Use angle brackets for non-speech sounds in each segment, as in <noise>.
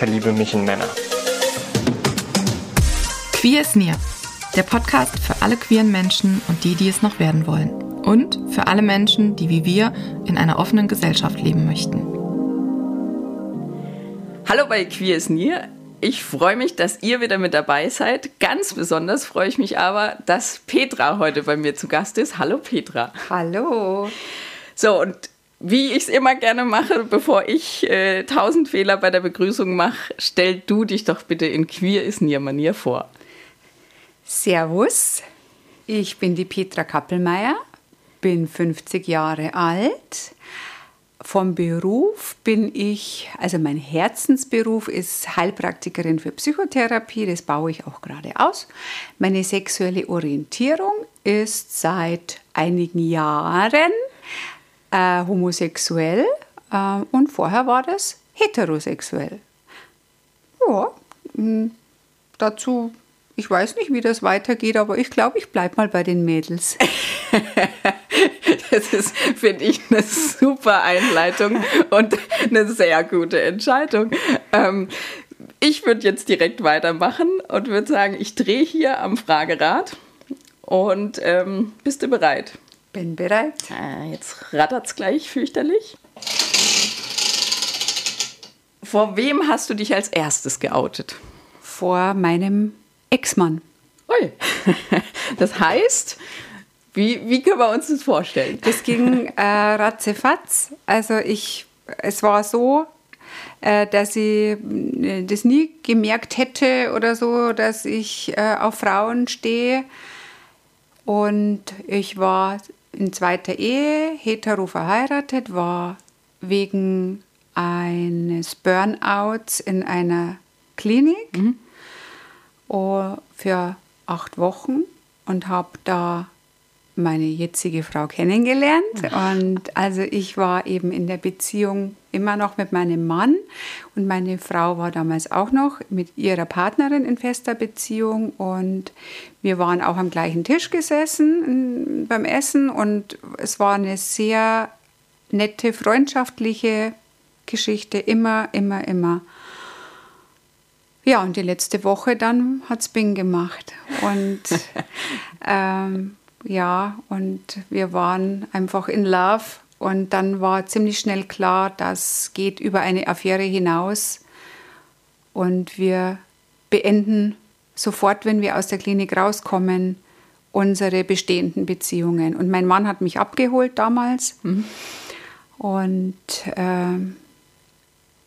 verliebe mich in Männer. Queer ist Near, der Podcast für alle queeren Menschen und die, die es noch werden wollen. Und für alle Menschen, die wie wir in einer offenen Gesellschaft leben möchten. Hallo bei Queer is Near. Ich freue mich, dass ihr wieder mit dabei seid. Ganz besonders freue ich mich aber, dass Petra heute bei mir zu Gast ist. Hallo Petra. Hallo. So, und wie ich es immer gerne mache, bevor ich äh, tausend Fehler bei der Begrüßung mache, stell du dich doch bitte in Queer is Near Manier vor. Servus, ich bin die Petra Kappelmeier, bin 50 Jahre alt, vom Beruf bin ich, also mein Herzensberuf ist Heilpraktikerin für Psychotherapie, das baue ich auch gerade aus. Meine sexuelle Orientierung ist seit einigen Jahren äh, homosexuell äh, und vorher war das heterosexuell. Ja, mh, dazu ich weiß nicht, wie das weitergeht, aber ich glaube, ich bleibe mal bei den Mädels. <laughs> das ist, finde ich, eine super Einleitung und eine sehr gute Entscheidung. Ähm, ich würde jetzt direkt weitermachen und würde sagen, ich drehe hier am Fragerad. Und ähm, bist du bereit? Bin bereit. Äh, jetzt rattert es gleich fürchterlich. Vor wem hast du dich als erstes geoutet? Vor meinem Ex-Mann. Ui. <laughs> Das heißt, wie, wie können wir uns das vorstellen? Das ging äh, ratzefatz. Also ich, es war so, äh, dass ich äh, das nie gemerkt hätte oder so, dass ich äh, auf Frauen stehe. Und ich war in zweiter Ehe, hetero verheiratet, war wegen eines Burnouts in einer Klinik. Mhm für acht Wochen und habe da meine jetzige Frau kennengelernt. Und also ich war eben in der Beziehung immer noch mit meinem Mann und meine Frau war damals auch noch mit ihrer Partnerin in fester Beziehung und wir waren auch am gleichen Tisch gesessen beim Essen und es war eine sehr nette, freundschaftliche Geschichte, immer, immer, immer. Ja, und die letzte Woche dann hat es Bing gemacht. Und <laughs> ähm, ja, und wir waren einfach in Love. Und dann war ziemlich schnell klar, das geht über eine Affäre hinaus. Und wir beenden sofort, wenn wir aus der Klinik rauskommen, unsere bestehenden Beziehungen. Und mein Mann hat mich abgeholt damals. Mhm. Und ähm,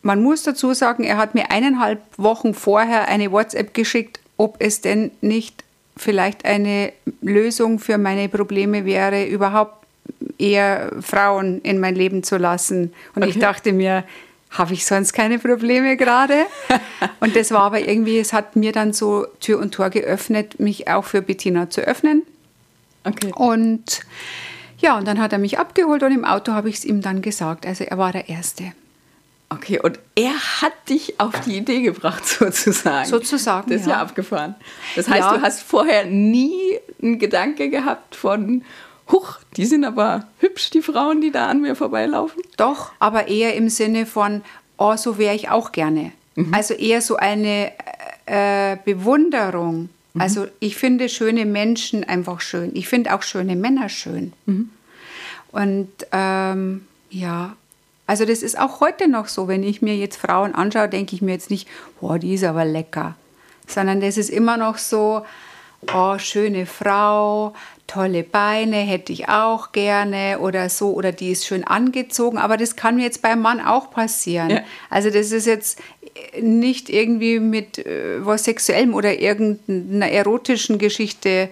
man muss dazu sagen, er hat mir eineinhalb Wochen vorher eine WhatsApp geschickt, ob es denn nicht vielleicht eine Lösung für meine Probleme wäre, überhaupt eher Frauen in mein Leben zu lassen. Und okay. ich dachte mir, habe ich sonst keine Probleme gerade? <laughs> und das war aber irgendwie, es hat mir dann so Tür und Tor geöffnet, mich auch für Bettina zu öffnen. Okay. Und ja, und dann hat er mich abgeholt und im Auto habe ich es ihm dann gesagt. Also er war der Erste. Okay, und er hat dich auf die Idee gebracht, <laughs> sozusagen. Sozusagen. Das ist ja, ja abgefahren. Das heißt, ja. du hast vorher nie einen Gedanke gehabt von, huch, die sind aber hübsch, die Frauen, die da an mir vorbeilaufen? Doch, aber eher im Sinne von, oh, so wäre ich auch gerne. Mhm. Also eher so eine äh, Bewunderung. Mhm. Also ich finde schöne Menschen einfach schön. Ich finde auch schöne Männer schön. Mhm. Und ähm, ja, also das ist auch heute noch so, wenn ich mir jetzt Frauen anschaue, denke ich mir jetzt nicht, boah, die ist aber lecker, sondern das ist immer noch so, oh, schöne Frau, tolle Beine, hätte ich auch gerne oder so, oder die ist schön angezogen, aber das kann mir jetzt beim Mann auch passieren. Ja. Also das ist jetzt nicht irgendwie mit äh, was Sexuellem oder irgendeiner erotischen Geschichte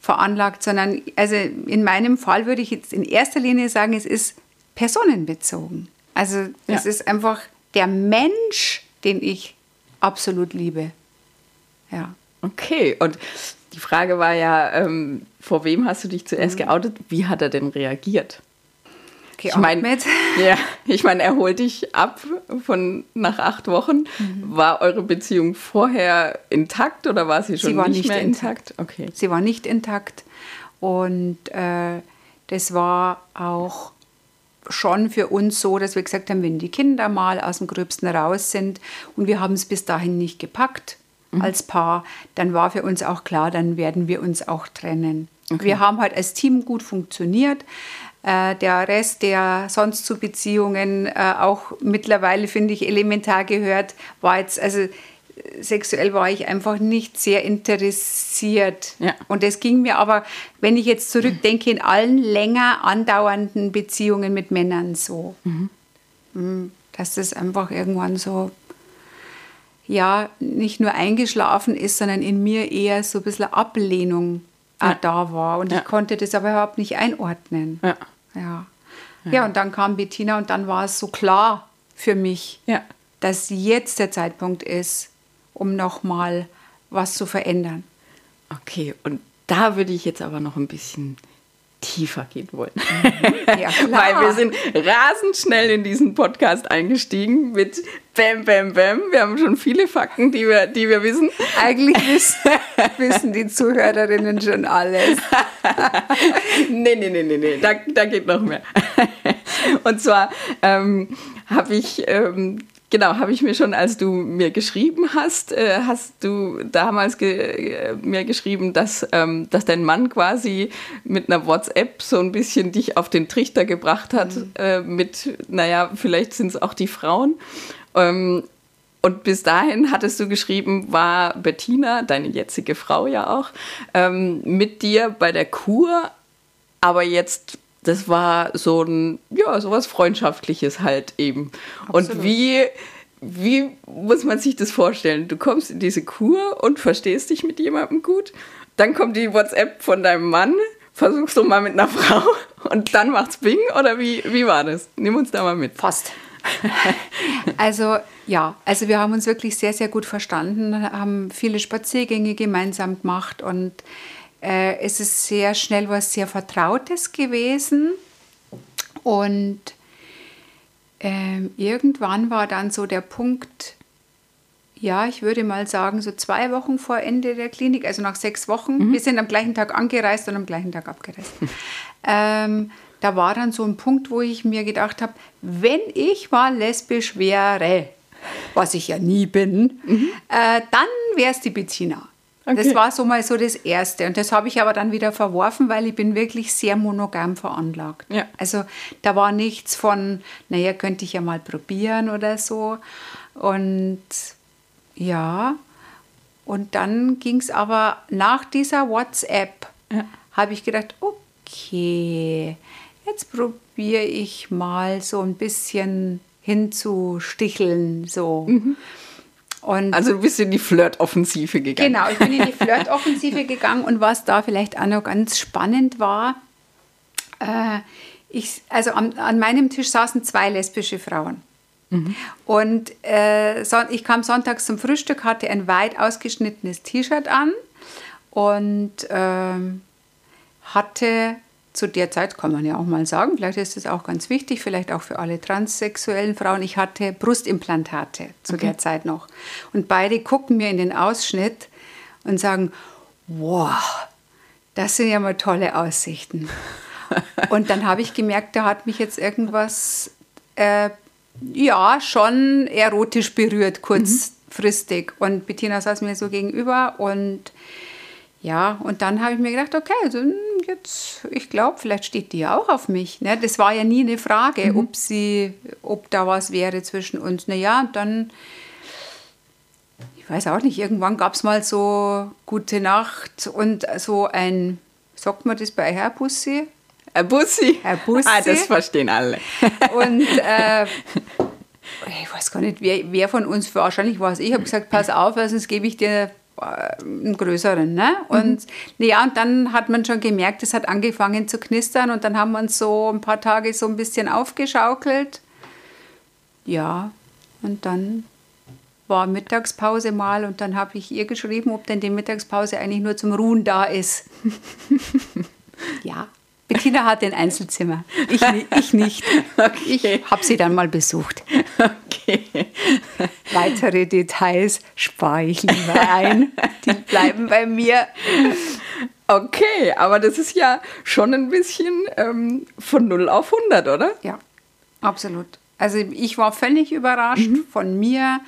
veranlagt, sondern also in meinem Fall würde ich jetzt in erster Linie sagen, es ist personenbezogen. Also es ja. ist einfach der Mensch, den ich absolut liebe. Ja. Okay, und die Frage war ja, ähm, vor wem hast du dich zuerst Mhm. geoutet? Wie hat er denn reagiert? Ich Geatmet. meine, <laughs> ja, ich meine, er holt dich ab von nach acht Wochen. Mhm. War eure Beziehung vorher intakt oder war sie schon Sie war nicht, nicht mehr intakt. intakt? Okay. Sie war nicht intakt und äh, das war auch schon für uns so, dass wir gesagt haben, wenn die Kinder mal aus dem Gröbsten raus sind und wir haben es bis dahin nicht gepackt als Paar, dann war für uns auch klar, dann werden wir uns auch trennen. Wir haben halt als Team gut funktioniert. Äh, der Rest, der sonst zu Beziehungen äh, auch mittlerweile, finde ich, elementar gehört, war jetzt, also sexuell war ich einfach nicht sehr interessiert. Ja. Und das ging mir aber, wenn ich jetzt zurückdenke, in allen länger andauernden Beziehungen mit Männern so. Mm, Dass das einfach irgendwann so, ja, nicht nur eingeschlafen ist, sondern in mir eher so ein bisschen Ablehnung auch Ja. da war. Und Ja. ich konnte das aber überhaupt nicht einordnen. Ja. Ja. ja, und dann kam Bettina und dann war es so klar für mich, dass jetzt der Zeitpunkt ist, um nochmal was zu verändern. Okay, und da würde ich jetzt aber noch ein bisschen tiefer gehen wollen. Ja, klar. <laughs> Weil wir sind rasend schnell in diesen Podcast eingestiegen mit Bam, Bam, Bam. Wir haben schon viele Fakten, die wir, die wir wissen. Eigentlich wissen, wissen die Zuhörerinnen schon alles. <laughs> nee, nee, nee, nee, nee, da, da geht noch mehr. <laughs> Und zwar ähm, habe ich, ähm, genau, habe ich mir schon, als du mir geschrieben hast, äh, hast du damals ge äh, mir geschrieben, dass, ähm, dass dein Mann quasi mit einer WhatsApp so ein bisschen dich auf den Trichter gebracht hat, äh, mit, naja, vielleicht sind es auch die Frauen. Ähm, und bis dahin hattest du geschrieben, war Bettina, deine jetzige Frau ja auch, ähm, mit dir bei der Kur, aber jetzt, das war so ein, ja, sowas Freundschaftliches halt eben. Und Absolut. wie, wie muss man sich das vorstellen? Du kommst in diese Kur und verstehst dich mit jemandem gut, dann kommt die WhatsApp von deinem Mann, versuchst du mal mit einer <laughs> Frau und dann macht's Bing oder wie, wie war das? Nimm uns da mal mit. Fast. Also ja, also wir haben uns wirklich sehr, sehr gut verstanden, haben viele Spaziergänge gemeinsam gemacht und äh, es ist sehr schnell was sehr Vertrautes gewesen. Und ähm, irgendwann war dann so der Punkt, ja, ich würde mal sagen, so zwei Wochen vor Ende der Klinik, also nach sechs Wochen. Wir sind am gleichen Tag angereist und am gleichen Tag abgereist. <laughs> ähm, da war dann so ein Punkt, wo ich mir gedacht habe, wenn ich mal lesbisch wäre, was ich ja nie bin, äh, dann wäre es die Bettina. Okay. Das war so mal so das Erste. Und das habe ich aber dann wieder verworfen, weil ich bin wirklich sehr monogam veranlagt. Ja. Also da war nichts von, naja, könnte ich ja mal probieren oder so. Und ja, und dann ging es aber nach dieser WhatsApp, habe ich gedacht, okay, jetzt probiere ich mal so ein bisschen hinzusticheln. So. Und Also du bist in die Flirtoffensive gegangen. Genau, ich bin in die <laughs> Flirtoffensive gegangen und was da vielleicht auch noch ganz spannend war, äh, ich, also an, an meinem Tisch saßen zwei lesbische Frauen. Und äh, ich kam sonntags zum Frühstück, hatte ein weit ausgeschnittenes T-Shirt an und ähm, hatte zu der Zeit, kann man ja auch mal sagen, vielleicht ist das auch ganz wichtig, vielleicht auch für alle transsexuellen Frauen, ich hatte Brustimplantate zu der Zeit noch. Und beide gucken mir in den Ausschnitt und sagen, wow, das sind ja mal tolle Aussichten. <laughs> und dann habe ich gemerkt, da hat mich jetzt irgendwas, äh, ja, schon erotisch berührt, kurzfristig. Und Bettina saß mir so gegenüber und ja, und dann habe ich mir gedacht, okay, also jetzt, ich glaube, vielleicht steht die ja auch auf mich. Ne? Das war ja nie eine Frage, ob sie, ob da was wäre zwischen uns. Naja, und dann, ich weiß auch nicht, irgendwann gab es mal so Gute Nacht und so ein, sagt man das bei Herr Bussi? Herr Bussi. Herr Bussi. Ah, das verstehen alle. <laughs> Und äh, ich weiß gar nicht, wer, wer von uns, wahrscheinlich war es ich, habe gesagt, pass auf, sonst gebe ich dir einen größeren. Ne? Und ja, und dann hat man schon gemerkt, es hat angefangen zu knistern und dann haben wir uns so ein paar Tage so ein bisschen aufgeschaukelt. Ja, und dann war Mittagspause mal und dann habe ich ihr geschrieben, ob denn die Mittagspause eigentlich nur zum Ruhen da ist. ja. <laughs> Bettina hat ein Einzelzimmer. Ich, ich nicht. <laughs> Okay. Ich habe sie dann mal besucht. Okay. Weitere Details spare ich lieber ein. Die bleiben bei mir. Okay, aber das ist ja schon ein bisschen ähm, von 0 auf 100, oder? Ja, absolut. Also ich war völlig überrascht mhm. von mir.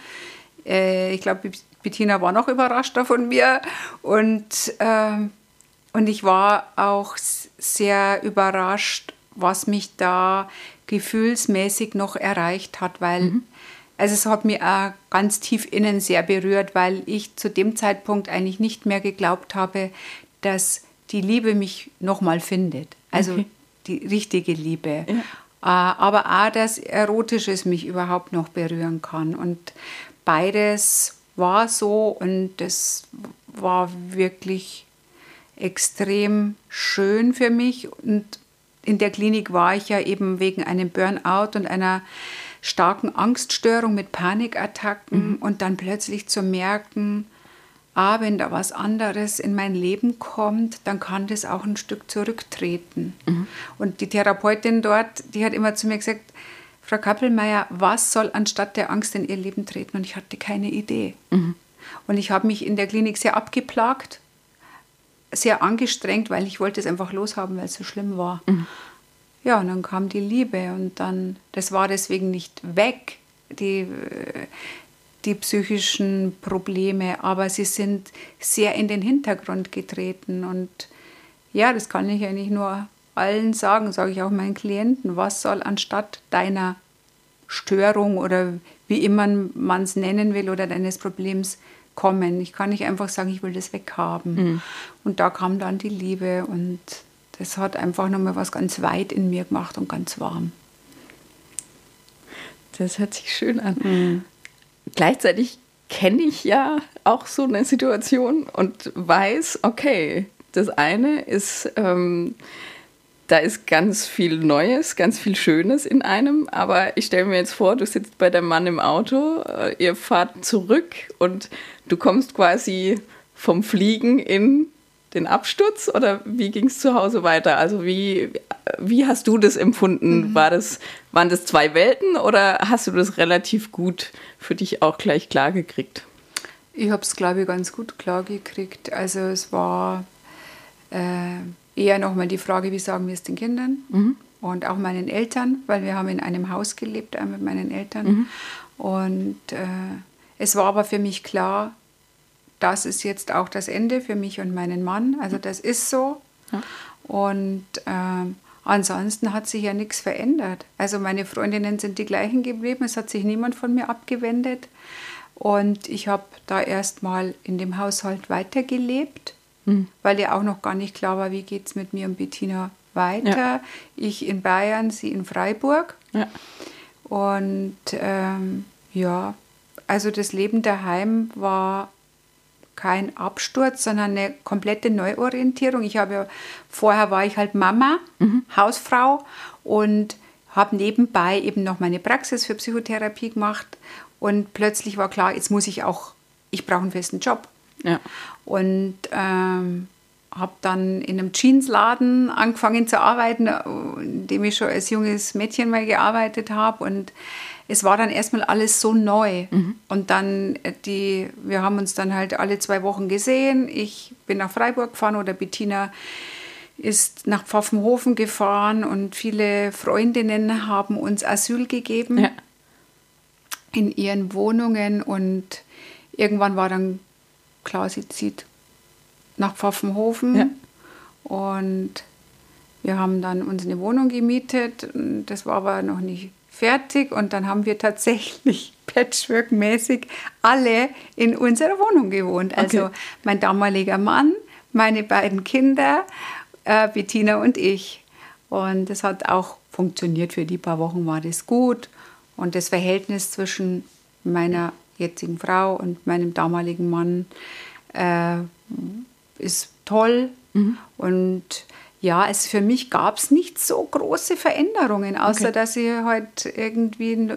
Äh, ich glaube, Bettina war noch überraschter von mir. Und, äh, und ich war auch sehr überrascht, was mich da gefühlsmäßig noch erreicht hat, weil mhm. also es hat mich auch ganz tief innen sehr berührt, weil ich zu dem Zeitpunkt eigentlich nicht mehr geglaubt habe, dass die Liebe mich nochmal findet. Also okay. die richtige Liebe. Ja. Äh, aber auch, dass Erotisches mich überhaupt noch berühren kann. Und beides war so und das war wirklich extrem schön für mich. Und in der Klinik war ich ja eben wegen einem Burnout und einer starken Angststörung mit Panikattacken mhm. und dann plötzlich zu merken, ah, wenn da was anderes in mein Leben kommt, dann kann das auch ein Stück zurücktreten. Mhm. Und die Therapeutin dort, die hat immer zu mir gesagt, Frau Kappelmeier, was soll anstatt der Angst in ihr Leben treten? Und ich hatte keine Idee. Mhm. Und ich habe mich in der Klinik sehr abgeplagt sehr angestrengt, weil ich wollte es einfach loshaben, weil es so schlimm war. Mhm. Ja, und dann kam die Liebe und dann, das war deswegen nicht weg, die, die psychischen Probleme, aber sie sind sehr in den Hintergrund getreten und ja, das kann ich eigentlich nur allen sagen, sage ich auch meinen Klienten, was soll anstatt deiner Störung oder wie immer man es nennen will oder deines Problems kommen. Ich kann nicht einfach sagen, ich will das weghaben. Mhm. Und da kam dann die Liebe und das hat einfach nochmal was ganz weit in mir gemacht und ganz warm. Das hört sich schön an. Mhm. Gleichzeitig kenne ich ja auch so eine Situation und weiß, okay, das eine ist ähm, da ist ganz viel Neues, ganz viel Schönes in einem. Aber ich stelle mir jetzt vor, du sitzt bei deinem Mann im Auto, äh, ihr fahrt zurück und du kommst quasi vom Fliegen in den Absturz oder wie ging es zu Hause weiter? Also wie, wie hast du das empfunden? Mhm. War das, waren das zwei Welten oder hast du das relativ gut für dich auch gleich klar gekriegt? Ich habe es, glaube ich, ganz gut klar gekriegt. Also es war... Äh eher nochmal die Frage, wie sagen wir es den Kindern mhm. und auch meinen Eltern, weil wir haben in einem Haus gelebt mit meinen Eltern. Mhm. Und äh, es war aber für mich klar, das ist jetzt auch das Ende für mich und meinen Mann. Also das ist so. Ja. Und äh, ansonsten hat sich ja nichts verändert. Also meine Freundinnen sind die gleichen geblieben. Es hat sich niemand von mir abgewendet. Und ich habe da erstmal in dem Haushalt weitergelebt mhm. weil ja auch noch gar nicht klar war, wie geht es mit mir und Bettina weiter. Ja. Ich in Bayern, sie in Freiburg. Ja. Und ähm, ja, also das Leben daheim war kein Absturz, sondern eine komplette Neuorientierung. Ich habe vorher war ich halt Mama, mhm. Hausfrau und habe nebenbei eben noch meine Praxis für Psychotherapie gemacht und plötzlich war klar, jetzt muss ich auch, ich brauche einen festen Job. Ja. Und ähm, habe dann in einem Jeansladen angefangen zu arbeiten, in dem ich schon als junges Mädchen mal gearbeitet habe. Und es war dann erstmal alles so neu. Mhm. Und dann, äh, die, wir haben uns dann halt alle zwei Wochen gesehen. Ich bin nach Freiburg gefahren oder Bettina ist nach Pfaffenhofen gefahren und viele Freundinnen haben uns Asyl gegeben ja. in ihren Wohnungen. Und irgendwann war dann klar, sie zieht nach Pfaffenhofen. Ja. Und wir haben dann uns eine Wohnung gemietet. Das war aber noch nicht fertig. Und dann haben wir tatsächlich <laughs> patchwork-mäßig alle in unserer Wohnung gewohnt. Also okay. mein damaliger Mann, meine beiden Kinder, äh, Bettina und ich. Und das hat auch funktioniert. Für die paar Wochen war das gut. Und das Verhältnis zwischen meiner jetzigen Frau und meinem damaligen Mann äh, ist toll. Mhm. Und ja, es für mich gab es nicht so große Veränderungen, außer okay. dass ich halt irgendwie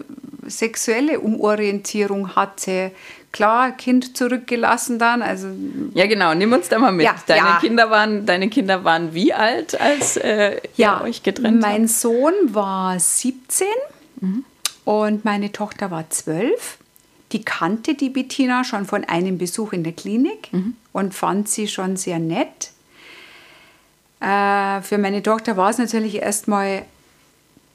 sexuelle Umorientierung hatte. Klar, Kind zurückgelassen dann, also Ja, genau. Nimm uns da mal mit. Ja, deine, ja. Kinder waren, deine Kinder waren wie alt, als äh, ihr euch getrennt mein habt? Sohn war 17 und meine Tochter war 12. Die kannte die Bettina schon von einem Besuch in der Klinik und fand sie schon sehr nett. Äh, für meine Tochter war es natürlich erstmal,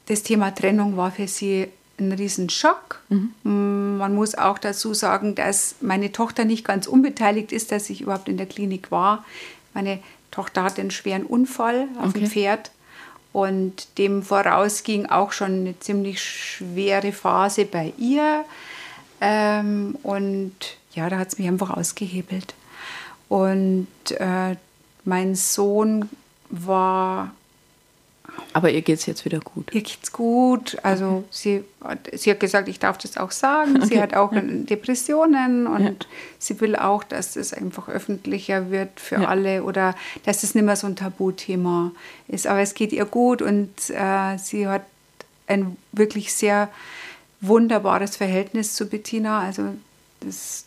das Thema Trennung war für sie ein Riesenschock. Mm, Man muss auch dazu sagen, dass meine Tochter nicht ganz unbeteiligt ist, dass ich überhaupt in der Klinik war. Meine Tochter hatte einen schweren Unfall auf dem Okay. Pferd und dem voraus ging auch schon eine ziemlich schwere Phase bei ihr. Ähm, und ja, da hat es mich einfach ausgehebelt. Und äh, mein Sohn war Aber ihr geht es jetzt wieder gut. Ihr geht's gut. Also sie, hat- sie hat gesagt, ich darf das auch sagen. Sie Okay. hat auch Depressionen und Ja. sie will auch, dass das einfach öffentlicher wird für Ja. alle oder dass das nicht mehr so ein Tabuthema ist. Aber es geht ihr gut und äh, sie hat ein wirklich sehr wunderbares Verhältnis zu Bettina. Also das,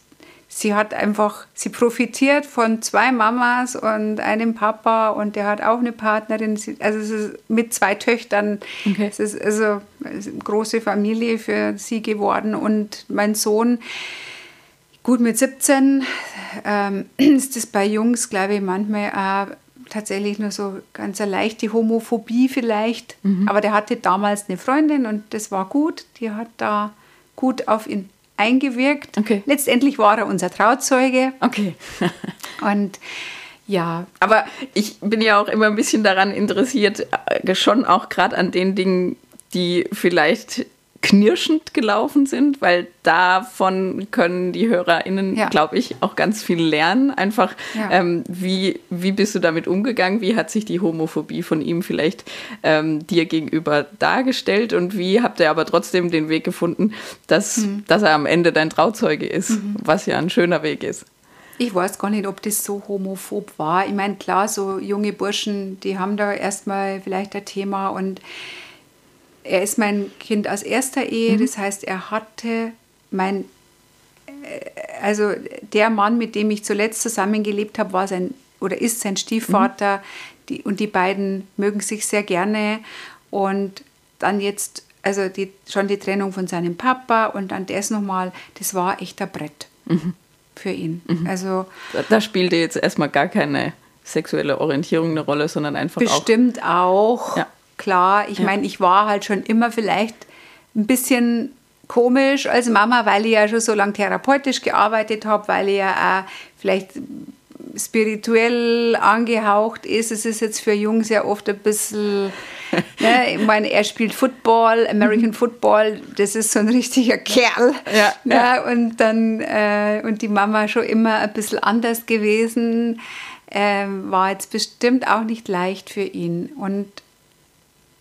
sie hat einfach, sie profitiert von zwei Mamas und einem Papa und der hat auch eine Partnerin. Sie, also es ist mit zwei Töchtern. Okay. Es ist also es ist eine große Familie für sie geworden und mein Sohn. Gut, mit 17 ähm, <clears throat> ist das bei Jungs, glaube ich, manchmal auch tatsächlich nur so ganz eine leichte Homophobie vielleicht. Aber der hatte damals eine Freundin und das war gut. Die hat da gut auf ihn eingewirkt. Okay. Letztendlich war er unser Trauzeuge Okay. <laughs> und ja, Aber ich bin ja auch immer ein bisschen daran interessiert, äh, schon auch gerade an den Dingen, die vielleicht knirschend gelaufen sind, weil davon können die HörerInnen, Ja. glaube ich, auch ganz viel lernen. Einfach, Ja. ähm, wie, wie bist du damit umgegangen? Wie hat sich die Homophobie von ihm vielleicht ähm, dir gegenüber dargestellt? Und wie habt ihr aber trotzdem den Weg gefunden, dass, dass er am Ende dein Trauzeuge ist, was ja ein schöner Weg ist? Ich weiß gar nicht, ob das so homophob war. Ich meine, klar, so junge Burschen, die haben da erstmal vielleicht ein Thema und er ist mein Kind aus erster Ehe, das heißt, er hatte mein, äh, also der Mann, mit dem ich zuletzt zusammengelebt habe, war sein oder ist sein Stiefvater die, und die beiden mögen sich sehr gerne und dann jetzt, also die, schon die Trennung von seinem Papa und dann das nochmal, das war echt ein Brett für ihn. Also Da, spielte jetzt erstmal gar keine sexuelle Orientierung eine Rolle, sondern einfach auch. Bestimmt auch. Ja. Klar, ich Ja. meine, ich war halt schon immer vielleicht ein bisschen komisch als Mama, weil ich ja schon so lange therapeutisch gearbeitet habe, weil ich ja auch vielleicht spirituell angehaucht ist. Es ist jetzt für Jungs ja oft ein bisschen, <laughs> ne, ich meine, er spielt Football, American Football, das ist so ein richtiger Kerl. Ja, ne, ja. Und dann, äh, und die Mama schon immer ein bisschen anders gewesen, ähm, war jetzt bestimmt auch nicht leicht für ihn. Und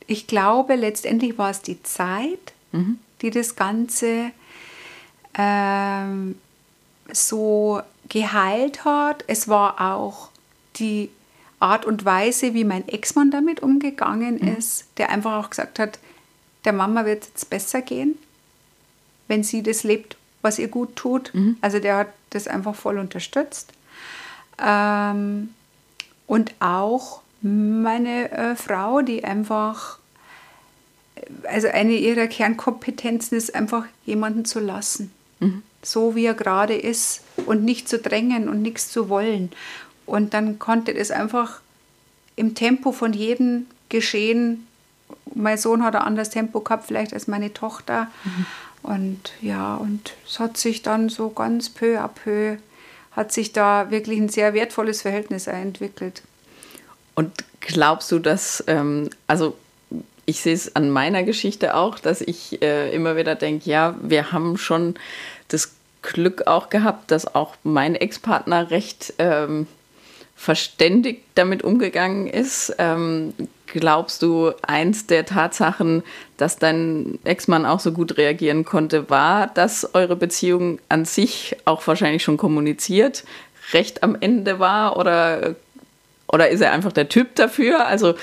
ich glaube, letztendlich war es die Zeit, die das Ganze ähm, so geheilt hat. Es war auch die Art und Weise, wie mein Ex-Mann damit umgegangen ist, der einfach auch gesagt hat, der Mama wird es jetzt besser gehen, wenn sie das lebt, was ihr gut tut. Also der hat das einfach voll unterstützt. Ähm, und auch meine äh, Frau, die einfach, also eine ihrer Kernkompetenzen ist einfach jemanden zu lassen, so wie er gerade ist und nicht zu drängen und nichts zu wollen. Und dann konnte das einfach im Tempo von jedem geschehen. Mein Sohn hat ein anderes Tempo gehabt, vielleicht als meine Tochter. Und ja, und es hat sich dann so ganz peu à peu, hat sich da wirklich ein sehr wertvolles Verhältnis entwickelt. Und glaubst du, dass, ähm, also ich sehe es an meiner Geschichte auch, dass ich äh, immer wieder denke, ja, wir haben schon das Glück auch gehabt, dass auch mein Ex-Partner recht ähm, verständig damit umgegangen ist. Ähm, glaubst du, eins der Tatsachen, dass dein Ex-Mann auch so gut reagieren konnte, war, dass eure Beziehung an sich auch wahrscheinlich schon kommuniziert, recht am Ende war oder oder ist er einfach der Typ dafür? Also,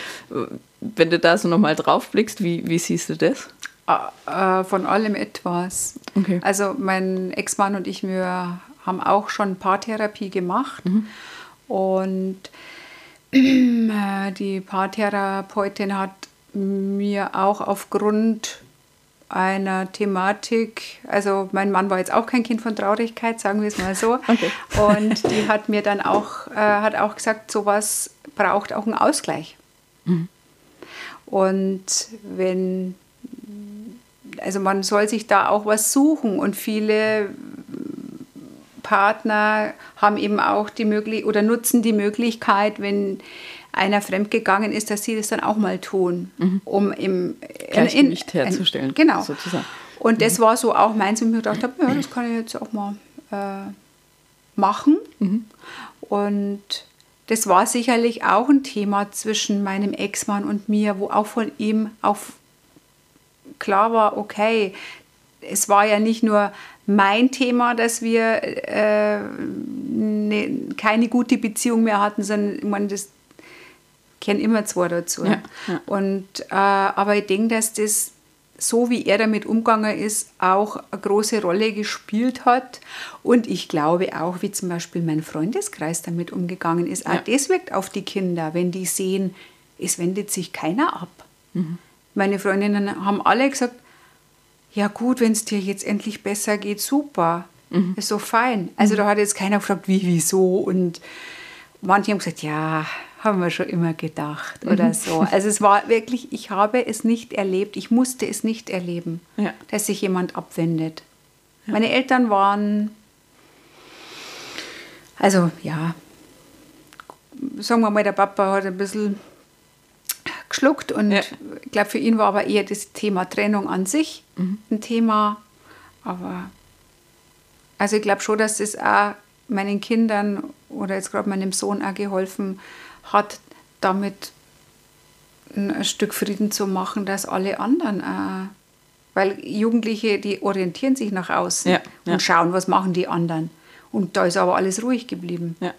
wenn du da so nochmal drauf blickst, wie, wie siehst du das? Äh, von allem etwas. Okay. Also mein Ex-Mann und ich, wir haben auch schon Paartherapie gemacht. Mhm. Und <clears throat> äh, die Paartherapeutin hat mir auch aufgrund einer Thematik, also mein Mann war jetzt auch kein Kind von Traurigkeit, sagen wir es mal so. <laughs> Okay. Und die hat mir dann auch, äh, hat auch gesagt, sowas braucht auch einen Ausgleich. Mhm. Und wenn, also man soll sich da auch was suchen und viele Partner haben eben auch die Möglichkeit oder nutzen die Möglichkeit, wenn einer fremdgegangen ist, dass sie das dann auch mal tun, um im Gleichgewicht in- in- herzustellen. Genau. Sozusagen. Und das war so auch meins, und ich mir gedacht habe, ja, das kann ich jetzt auch mal äh, machen. Und das war sicherlich auch ein Thema zwischen meinem Ex-Mann und mir, wo auch von ihm auch klar war, okay, es war ja nicht nur mein Thema, dass wir äh, ne, keine gute Beziehung mehr hatten, sondern ich meine, das kennen immer zwei dazu. Ja, ja. Und, äh, aber ich denke, dass das, so wie er damit umgegangen ist, auch eine große Rolle gespielt hat. Und ich glaube auch, wie zum Beispiel mein Freundeskreis damit umgegangen ist. Auch Ja. das wirkt auf die Kinder, wenn die sehen, es wendet sich keiner ab. Meine Freundinnen haben alle gesagt, ja gut, wenn es dir jetzt endlich besser geht, super. Ist so fein. Also da hat jetzt keiner gefragt, wie, wieso. Und manche haben gesagt, ja, haben wir schon immer gedacht oder so. Also es war wirklich, ich habe es nicht erlebt, ich musste es nicht erleben, Ja. dass sich jemand abwendet. Meine Eltern waren, also ja, sagen wir mal, der Papa hat ein bisschen geschluckt und Ja. ich glaube, für ihn war aber eher das Thema Trennung an sich ein Thema. Aber also ich glaube schon, dass das auch meinen Kindern oder jetzt gerade meinem Sohn auch geholfen hat, damit ein, Stück Frieden zu machen, dass alle anderen auch, weil Jugendliche, die orientieren sich nach außen Ja, und ja. schauen, was machen die anderen. Und da ist aber alles ruhig geblieben. Ja.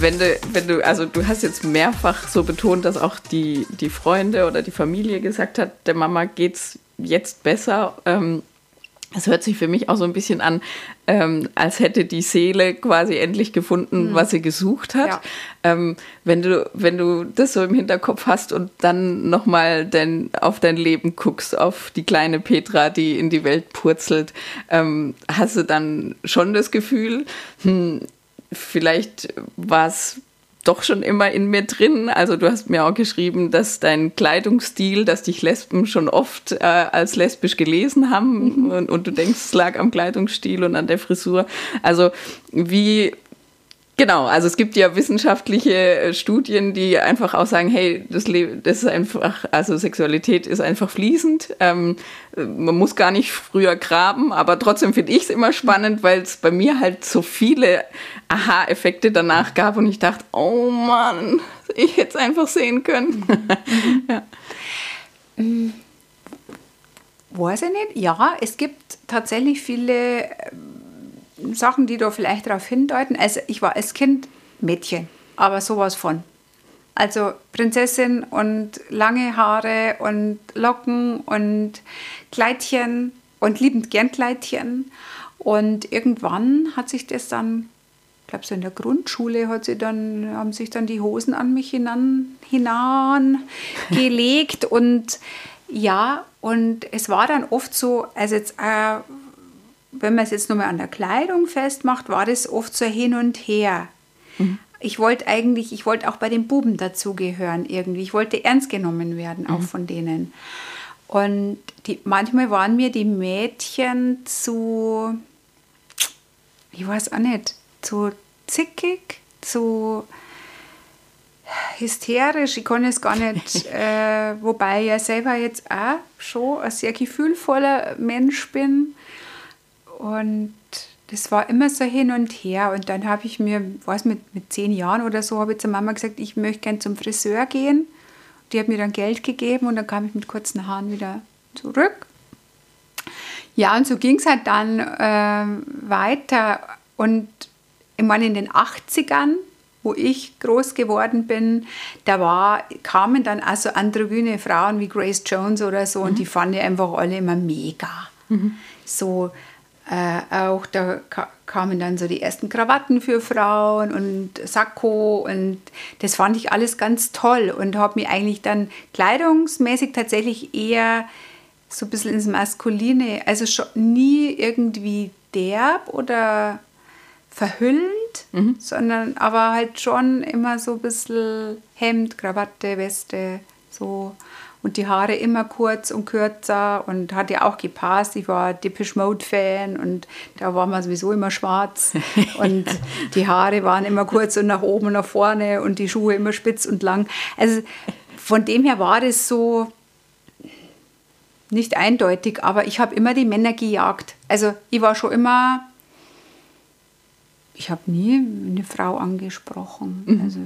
Wenn du, wenn du, also du hast jetzt mehrfach so betont, dass auch die, die Freunde oder die Familie gesagt hat, der Mama geht's jetzt besser. Ähm, es hört sich für mich auch so ein bisschen an, ähm, als hätte die Seele quasi endlich gefunden, was sie gesucht hat. Ja. Ähm, wenn, du, wenn du das so im Hinterkopf hast und dann nochmal auf dein Leben guckst, auf die kleine Petra, die in die Welt purzelt, ähm, hast du dann schon das Gefühl, hm, vielleicht war es doch schon immer in mir drin. Also du hast mir auch geschrieben, dass dein Kleidungsstil, dass dich Lesben schon oft äh, als lesbisch gelesen haben und, und du denkst, es lag am Kleidungsstil und an der Frisur. Also wie Genau, also es gibt ja wissenschaftliche äh, Studien, die einfach auch sagen, hey, das, Le das ist einfach, also Sexualität ist einfach fließend. Ähm, äh, man muss gar nicht früher graben, aber trotzdem finde ich es immer spannend, weil es bei mir halt so viele Aha-Effekte danach gab und ich dachte, oh Mann, ich hätte es einfach sehen können. <laughs> ja. Weiß ich nicht. Ja, es gibt tatsächlich viele ähm, Sachen, die da vielleicht darauf hindeuten. Also ich war als Kind Mädchen, aber sowas von. Also Prinzessin und lange Haare und Locken und Kleidchen und liebend gern Kleidchen. Und irgendwann hat sich das dann, ich glaube so in der Grundschule, hat sie dann, haben sich dann die Hosen an mich hinan, hinangelegt. <laughs> und ja, und es war dann oft so, also jetzt, äh, wenn man es jetzt nochmal an der Kleidung festmacht, war das oft so hin und her. Ich wollte eigentlich, ich wollte auch bei den Buben dazugehören irgendwie. Ich wollte ernst genommen werden, auch von denen. Und die, manchmal waren mir die Mädchen zu, ich weiß auch nicht, zu zickig, zu hysterisch. Ich kann es gar nicht, <laughs> äh, wobei ich ja selber jetzt auch schon ein sehr gefühlvoller Mensch bin. Und das war immer so hin und her. Und dann habe ich mir, weiß mit, mit zehn Jahren oder so, habe ich zur Mama gesagt, ich möchte gern zum Friseur gehen. Die hat mir dann Geld gegeben und dann kam ich mit kurzen Haaren wieder zurück. Ja, und so ging es halt dann äh, weiter. Und ich meine, in den 80ern, wo ich groß geworden bin, da war, kamen dann also androgyne Frauen wie Grace Jones oder so mhm. und die fanden ich einfach alle immer mega. Mhm. So, äh, auch da kamen dann so die ersten Krawatten für Frauen und Sakko und das fand ich alles ganz toll und habe mich eigentlich dann kleidungsmäßig tatsächlich eher so ein bisschen ins Maskuline, also schon nie irgendwie derb oder verhüllend, mhm. sondern aber halt schon immer so ein bisschen Hemd, Krawatte, Weste, so und die Haare immer kurz und kürzer und hat ja auch gepasst. Ich war Depeche Mode Fan und da war man sowieso immer schwarz <laughs> und die Haare waren immer kurz und nach oben und nach vorne und die Schuhe immer spitz und lang. Also von dem her war das so nicht eindeutig, aber ich habe immer die Männer gejagt. Also ich war schon immer, ich habe nie eine Frau angesprochen. Mhm. Also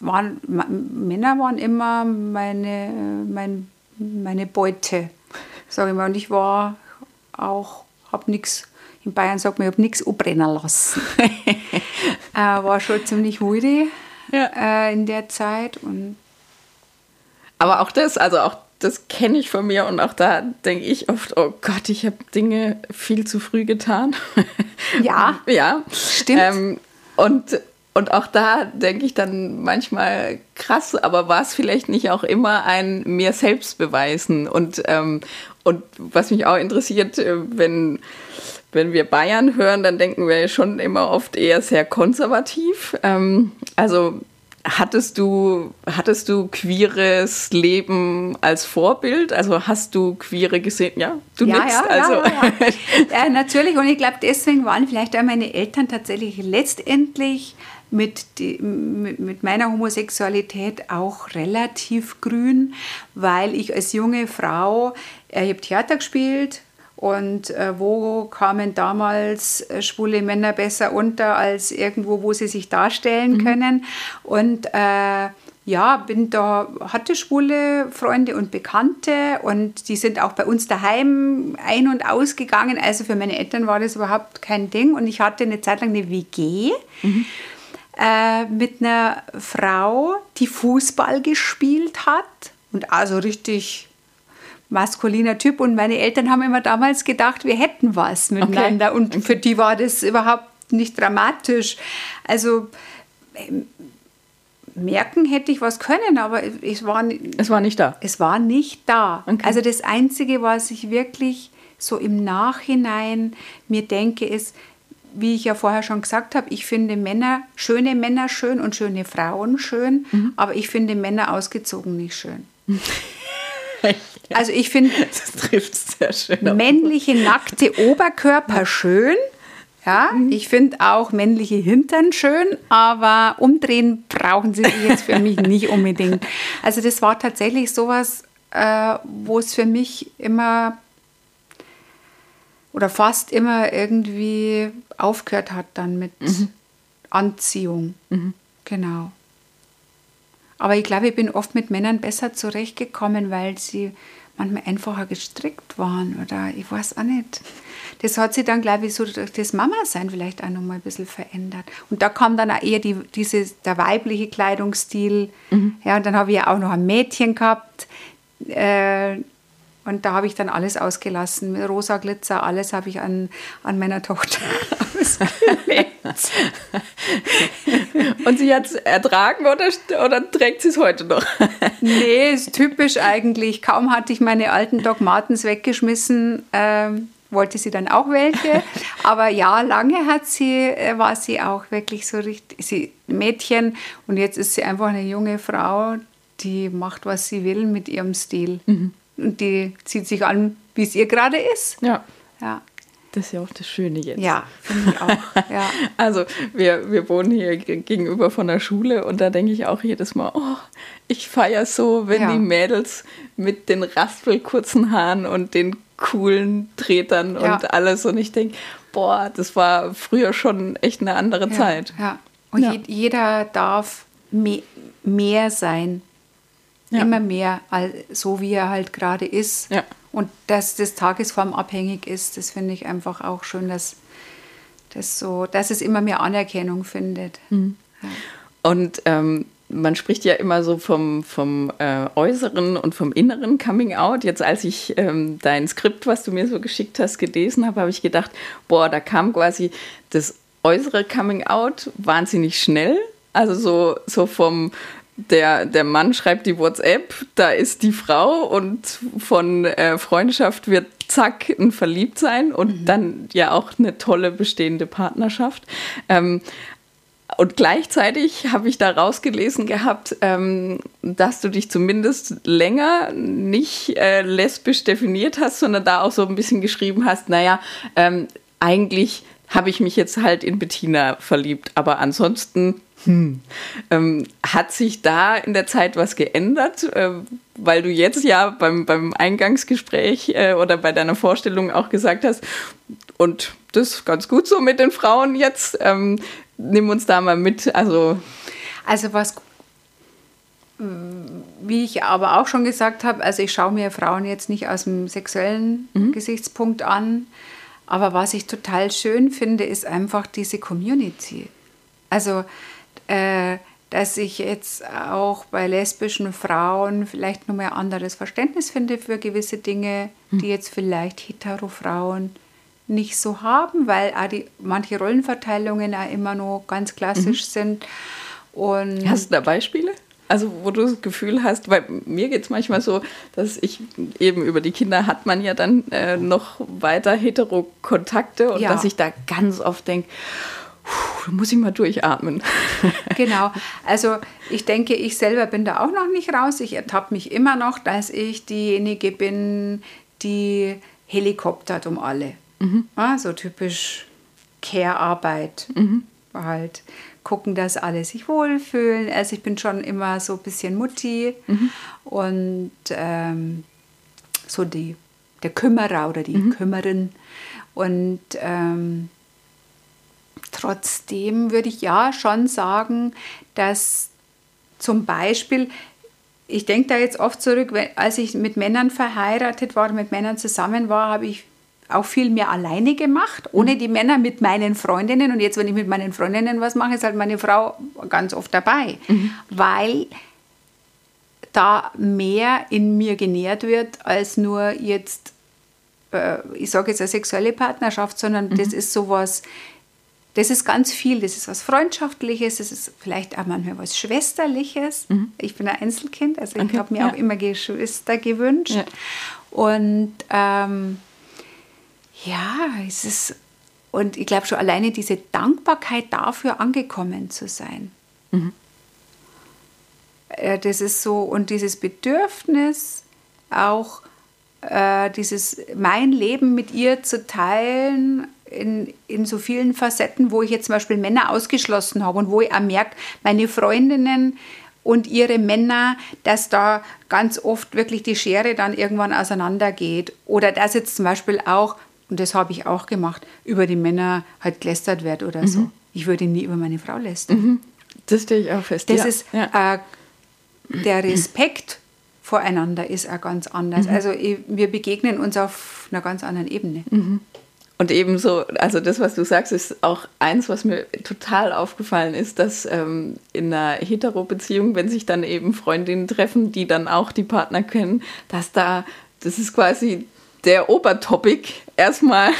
waren, Männer waren immer meine, mein, meine Beute, sage ich mal. Und ich war auch, habe nichts, in Bayern sagt man, ich habe nichts abbrennen lassen. <laughs> äh, war schon ziemlich wilde ja. äh, in der Zeit. Und Aber auch das, also auch das kenne ich von mir und auch da denke ich oft, oh Gott, ich habe Dinge viel zu früh getan. Ja, <laughs> ja. stimmt. Ähm, und und auch da denke ich dann manchmal krass, aber war es vielleicht nicht auch immer ein mir selbst beweisen? Und, ähm, und was mich auch interessiert, äh, wenn, wenn wir Bayern hören, dann denken wir schon immer oft eher sehr konservativ. Ähm, also hattest du, hattest du queeres Leben als Vorbild? Also hast du queere gesehen? Ja, du ja, nix, ja, also. ja, ja. ja, natürlich. Und ich glaube, deswegen waren vielleicht auch meine Eltern tatsächlich letztendlich mit, die, mit, mit, meiner Homosexualität auch relativ grün, weil ich als junge Frau, äh, ich habe Theater gespielt und äh, wo kamen damals äh, schwule Männer besser unter als irgendwo, wo sie sich darstellen mhm. können. Und äh, ja, bin da, hatte schwule Freunde und Bekannte und die sind auch bei uns daheim ein- und ausgegangen. Also für meine Eltern war das überhaupt kein Ding. Und ich hatte eine Zeit lang eine WG. Mhm äh, mit einer Frau, die Fußball gespielt hat und also richtig maskuliner Typ. Und meine Eltern haben immer damals gedacht, wir hätten was miteinander. Okay. Und für die war das überhaupt nicht dramatisch. Also ähm, merken hätte ich was können, aber es war, es war nicht da. Es war nicht da. Okay. Also das Einzige, was ich wirklich so im Nachhinein mir denke, ist, wie ich ja vorher schon gesagt habe, ich finde Männer, schöne Männer schön und schöne Frauen schön, mhm. aber ich finde Männer ausgezogen nicht schön. <laughs> Also ich finde männliche nackte Oberkörper schön. Ja, mhm. ich finde auch männliche Hintern schön, aber umdrehen brauchen sie sich jetzt für mich <laughs> nicht unbedingt. Also das war tatsächlich sowas, äh, wo es für mich immer oder fast immer irgendwie aufgehört hat dann mit mhm. Anziehung. Mhm. Genau. Aber ich glaube, ich bin oft mit Männern besser zurechtgekommen, weil sie manchmal einfacher gestrickt waren oder ich weiß auch nicht. Das hat sich dann, glaube ich, so durch das Mama-Sein vielleicht auch nochmal ein bisschen verändert. Und da kam dann auch eher die, diese, der weibliche Kleidungsstil. Mhm. Ja, und dann habe ich ja auch noch ein Mädchen gehabt. Äh, und da habe ich dann alles ausgelassen. Mit rosa Glitzer, alles habe ich an, an meiner Tochter <laughs> ausgelegt. Und sie hat es ertragen oder, oder trägt sie es heute noch? nee, ist typisch eigentlich. Kaum hatte ich meine alten Doc Martens weggeschmissen, ähm, wollte sie dann auch welche. Aber ja, lange hat sie, äh, war sie auch wirklich so richtig, sie Mädchen. Und jetzt ist sie einfach eine junge Frau, die macht, was sie will mit ihrem Stil. Mhm. Und die zieht sich an, wie es ihr gerade ist. Ja. ja. Das ist ja auch das Schöne jetzt. Ja, finde ich auch. Ja. <laughs> also wir, wir wohnen hier gegenüber von der Schule und da denke ich auch jedes Mal, oh, ich feiere so, wenn ja. die Mädels mit den raspelkurzen Haaren und den coolen Tretern ja. und alles und ich denke, boah, das war früher schon echt eine andere Zeit. Ja, und jeder darf mehr sein Ja. Immer mehr, so wie er halt gerade ist. Ja. Und dass das tagesformabhängig ist, das finde ich einfach auch schön, dass, dass, so, dass es immer mehr Anerkennung findet. Und ähm, man spricht ja immer so vom, vom äh, äußeren und vom inneren Coming Out. Jetzt, als ich ähm, dein Skript, was du mir so geschickt hast, gelesen habe, habe ich gedacht, boah, da kam quasi das äußere Coming Out wahnsinnig schnell. Also so, so vom der, der Mann schreibt die WhatsApp, da ist die Frau und von äh, Freundschaft wird zack ein Verliebtsein und dann ja auch eine tolle bestehende Partnerschaft. Ähm, und gleichzeitig habe ich da rausgelesen gehabt, ähm, dass du dich zumindest länger nicht äh, lesbisch definiert hast, sondern da auch so ein bisschen geschrieben hast, naja, ähm, eigentlich habe ich mich jetzt halt in Bettina verliebt, aber ansonsten hm, ähm, hat sich da in der Zeit was geändert? Äh, weil du jetzt ja beim, beim Eingangsgespräch äh, oder bei deiner Vorstellung auch gesagt hast, und das ist ganz gut so mit den Frauen jetzt. Ähm, nimm uns da mal mit. Also, Also was, wie ich aber auch schon gesagt habe, also ich schaue mir Frauen jetzt nicht aus dem sexuellen Gesichtspunkt an, aber was ich total schön finde, ist einfach diese Community. Also, äh, dass ich jetzt auch bei lesbischen Frauen vielleicht nochmal ein anderes Verständnis finde für gewisse Dinge, die jetzt vielleicht hetero Frauen nicht so haben, weil auch die, manche Rollenverteilungen auch immer noch ganz klassisch sind. Und hast du da Beispiele? Also, wo du das Gefühl hast, weil mir geht es manchmal so, dass ich eben über die Kinder hat man ja dann äh, noch weiter Hetero-Kontakte und Ja. dass ich da ganz oft denke, da muss ich mal durchatmen. <laughs> <laughs> Genau. Also ich denke, ich selber bin da auch noch nicht raus. Ich ertappe mich immer noch, dass ich diejenige bin, die helikoptert um alle. Ja, so typisch Care-Arbeit. Halt gucken, dass alle sich wohlfühlen. Also ich bin schon immer so ein bisschen Mutti und ähm, so die, der Kümmerer oder die Kümmerin. Und ähm, trotzdem würde ich ja schon sagen, dass zum Beispiel, ich denke da jetzt oft zurück, als ich mit Männern verheiratet war, mit Männern zusammen war, habe ich auch viel mehr alleine gemacht, ohne die Männer mit meinen Freundinnen. Und jetzt, wenn ich mit meinen Freundinnen was mache, ist halt meine Frau ganz oft dabei, weil da mehr in mir genährt wird, als nur jetzt, äh, ich sage jetzt eine sexuelle Partnerschaft, sondern das ist sowas, das ist ganz viel. Das ist was Freundschaftliches, das ist vielleicht auch manchmal was Schwesterliches. Ich bin ein Einzelkind, also ich Okay, habe mir ja. auch immer Geschwister gewünscht. Ja. Und ähm, ja, es ist, und ich glaube schon alleine diese Dankbarkeit dafür, angekommen zu sein. Äh, Das ist so, und dieses Bedürfnis, auch äh, dieses mein Leben mit ihr zu teilen in, in so vielen Facetten, wo ich jetzt zum Beispiel Männer ausgeschlossen habe und wo ich auch merke, meine Freundinnen und ihre Männer, dass da ganz oft wirklich die Schere dann irgendwann auseinandergeht. Oder dass jetzt zum Beispiel auch, und das habe ich auch gemacht, über die Männer halt gelästert wird oder so. Ich würde nie über meine Frau lästern. Das stehe ich auch fest. Das ja. ist ja. äh, der Respekt voreinander ist auch ganz anders. Mhm. Also wir begegnen uns auf einer ganz anderen Ebene. Und ebenso, also das, was du sagst, ist auch eins, was mir total aufgefallen ist, dass ähm, in einer Hetero-Beziehung, wenn sich dann eben Freundinnen treffen, die dann auch die Partner kennen, dass da, das ist quasi der Obertopic, erstmal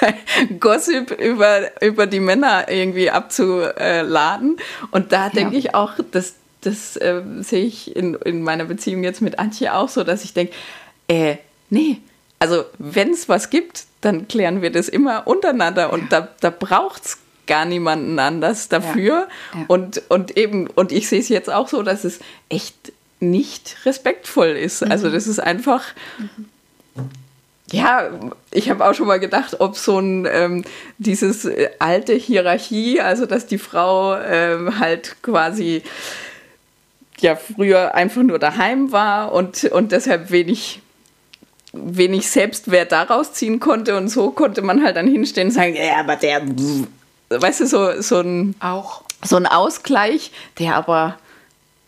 <laughs> Gossip über, über die Männer irgendwie abzuladen. Und da denke ich auch, das, das äh, sehe ich in, in meiner Beziehung jetzt mit Antje auch so, dass ich denke, äh, nee, also wenn es was gibt, dann klären wir das immer untereinander und da, da braucht es gar niemanden anders dafür. Ja. Und, und eben, und ich sehe es jetzt auch so, dass es echt nicht respektvoll ist. Also das ist einfach. Ja, ich habe auch schon mal gedacht, ob so ein ähm, dieses äh, alte Hierarchie, also dass die Frau ähm, halt quasi ja früher einfach nur daheim war und, und deshalb wenig wenig Selbstwert daraus ziehen konnte und so konnte man halt dann hinstehen und sagen, ja, aber der, weißt du, so, so, ein, Auch. so ein Ausgleich, der aber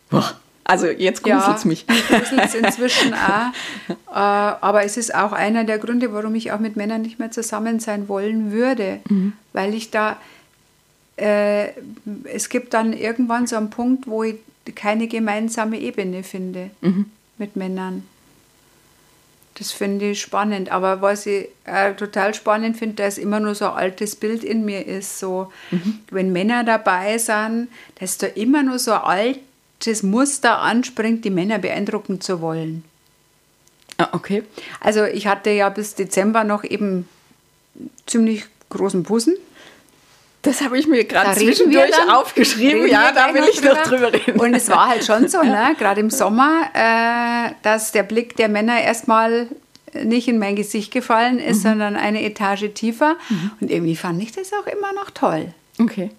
boah, Also jetzt gruselt es ja, mich. gruselt inzwischen auch. <laughs> Äh, aber es ist auch einer der Gründe, warum ich auch mit Männern nicht mehr zusammen sein wollen würde. Mhm. Weil ich da, äh, es gibt dann irgendwann so einen Punkt, wo ich keine gemeinsame Ebene finde Mhm. mit Männern. Das finde ich spannend. Aber was ich äh, total spannend finde, dass immer nur so ein altes Bild in mir ist. So, wenn Männer dabei sind, dass da immer nur so ein altes Muster anspringt, die Männer beeindrucken zu wollen. Ah, okay. Also ich hatte ja bis Dezember noch eben ziemlich großen Busen. Das habe ich mir gerade zwischendurch aufgeschrieben. Ja, da will ich noch drüber reden. Und es war halt schon so, ne, gerade im Sommer, äh, dass der Blick der Männer erstmal nicht in mein Gesicht gefallen ist, Mhm. sondern eine Etage tiefer. Und irgendwie fand ich das auch immer noch toll. Okay.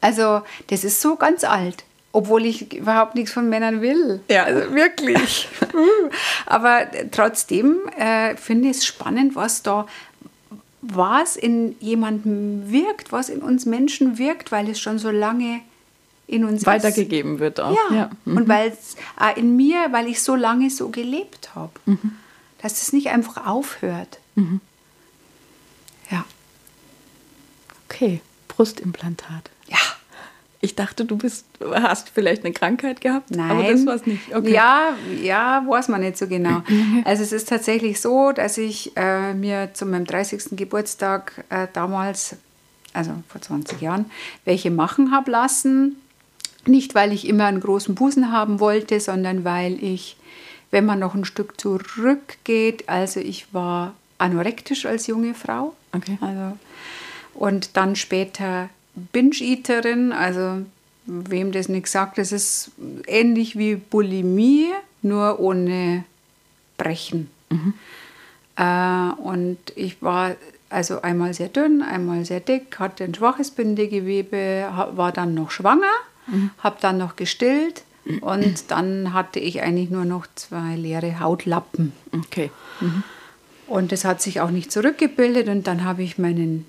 Also das ist so ganz alt. Obwohl ich überhaupt nichts von Männern will. Ja. Also wirklich. <laughs> Aber trotzdem äh, finde ich es spannend, was da, was in jemandem wirkt, was in uns Menschen wirkt, weil es schon so lange in uns ist. Weitergegeben wird auch. Ja. Und weil es auch in mir, weil ich so lange so gelebt habe, dass es nicht einfach aufhört. Ja. Okay. Brustimplantat. Ich dachte, du bist, hast vielleicht eine Krankheit gehabt. Nein. Aber das war es nicht. Okay. Ja, ja, weiß man nicht so genau. <laughs> Also es ist tatsächlich so, dass ich äh, mir zu meinem 30. Geburtstag äh, damals, also vor 20 Jahren, welche machen habe lassen. Nicht, weil ich immer einen großen Busen haben wollte, sondern weil ich, wenn man noch ein Stück zurückgeht, also ich war anorektisch als junge Frau. Okay. Also, und dann später Binge-Eaterin, also wem das nicht sagt, das ist ähnlich wie Bulimie, nur ohne Brechen. Äh, und ich war also einmal sehr dünn, einmal sehr dick, hatte ein schwaches Bindegewebe, war dann noch schwanger, habe dann noch gestillt und dann hatte ich eigentlich nur noch zwei leere Hautlappen. Okay. Und das hat sich auch nicht zurückgebildet. Und dann habe ich meinen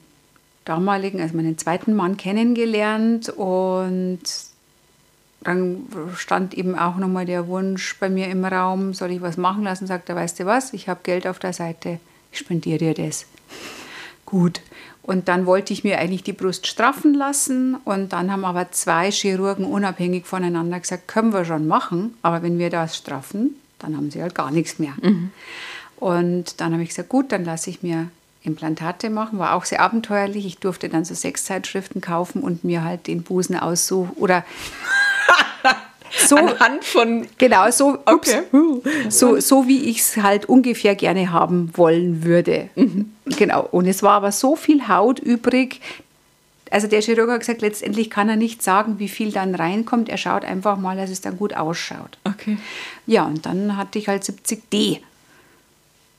damaligen, also meinen zweiten Mann kennengelernt. Und dann stand eben auch nochmal der Wunsch bei mir im Raum, soll ich was machen lassen? Sagt er, weißt du was, ich habe Geld auf der Seite, ich spendiere dir das. <laughs> Gut. Und dann wollte ich mir eigentlich die Brust straffen lassen. Und dann haben aber zwei Chirurgen unabhängig voneinander gesagt, können wir schon machen, aber wenn wir das straffen, dann haben sie halt gar nichts mehr. Und dann habe ich gesagt, gut, dann lasse ich mir Implantate machen. War auch sehr abenteuerlich. Ich durfte dann so Sexzeitschriften kaufen und mir halt den Busen aussuchen. Oder <laughs> so, Anhand von. genau, so, ups, Okay. so, so wie ich es halt ungefähr gerne haben wollen würde. Genau. Und es war aber so viel Haut übrig. Also der Chirurg hat gesagt, letztendlich kann er nicht sagen, wie viel dann reinkommt. Er schaut einfach mal, dass es dann gut ausschaut. Okay. Ja, und dann hatte ich halt 70D.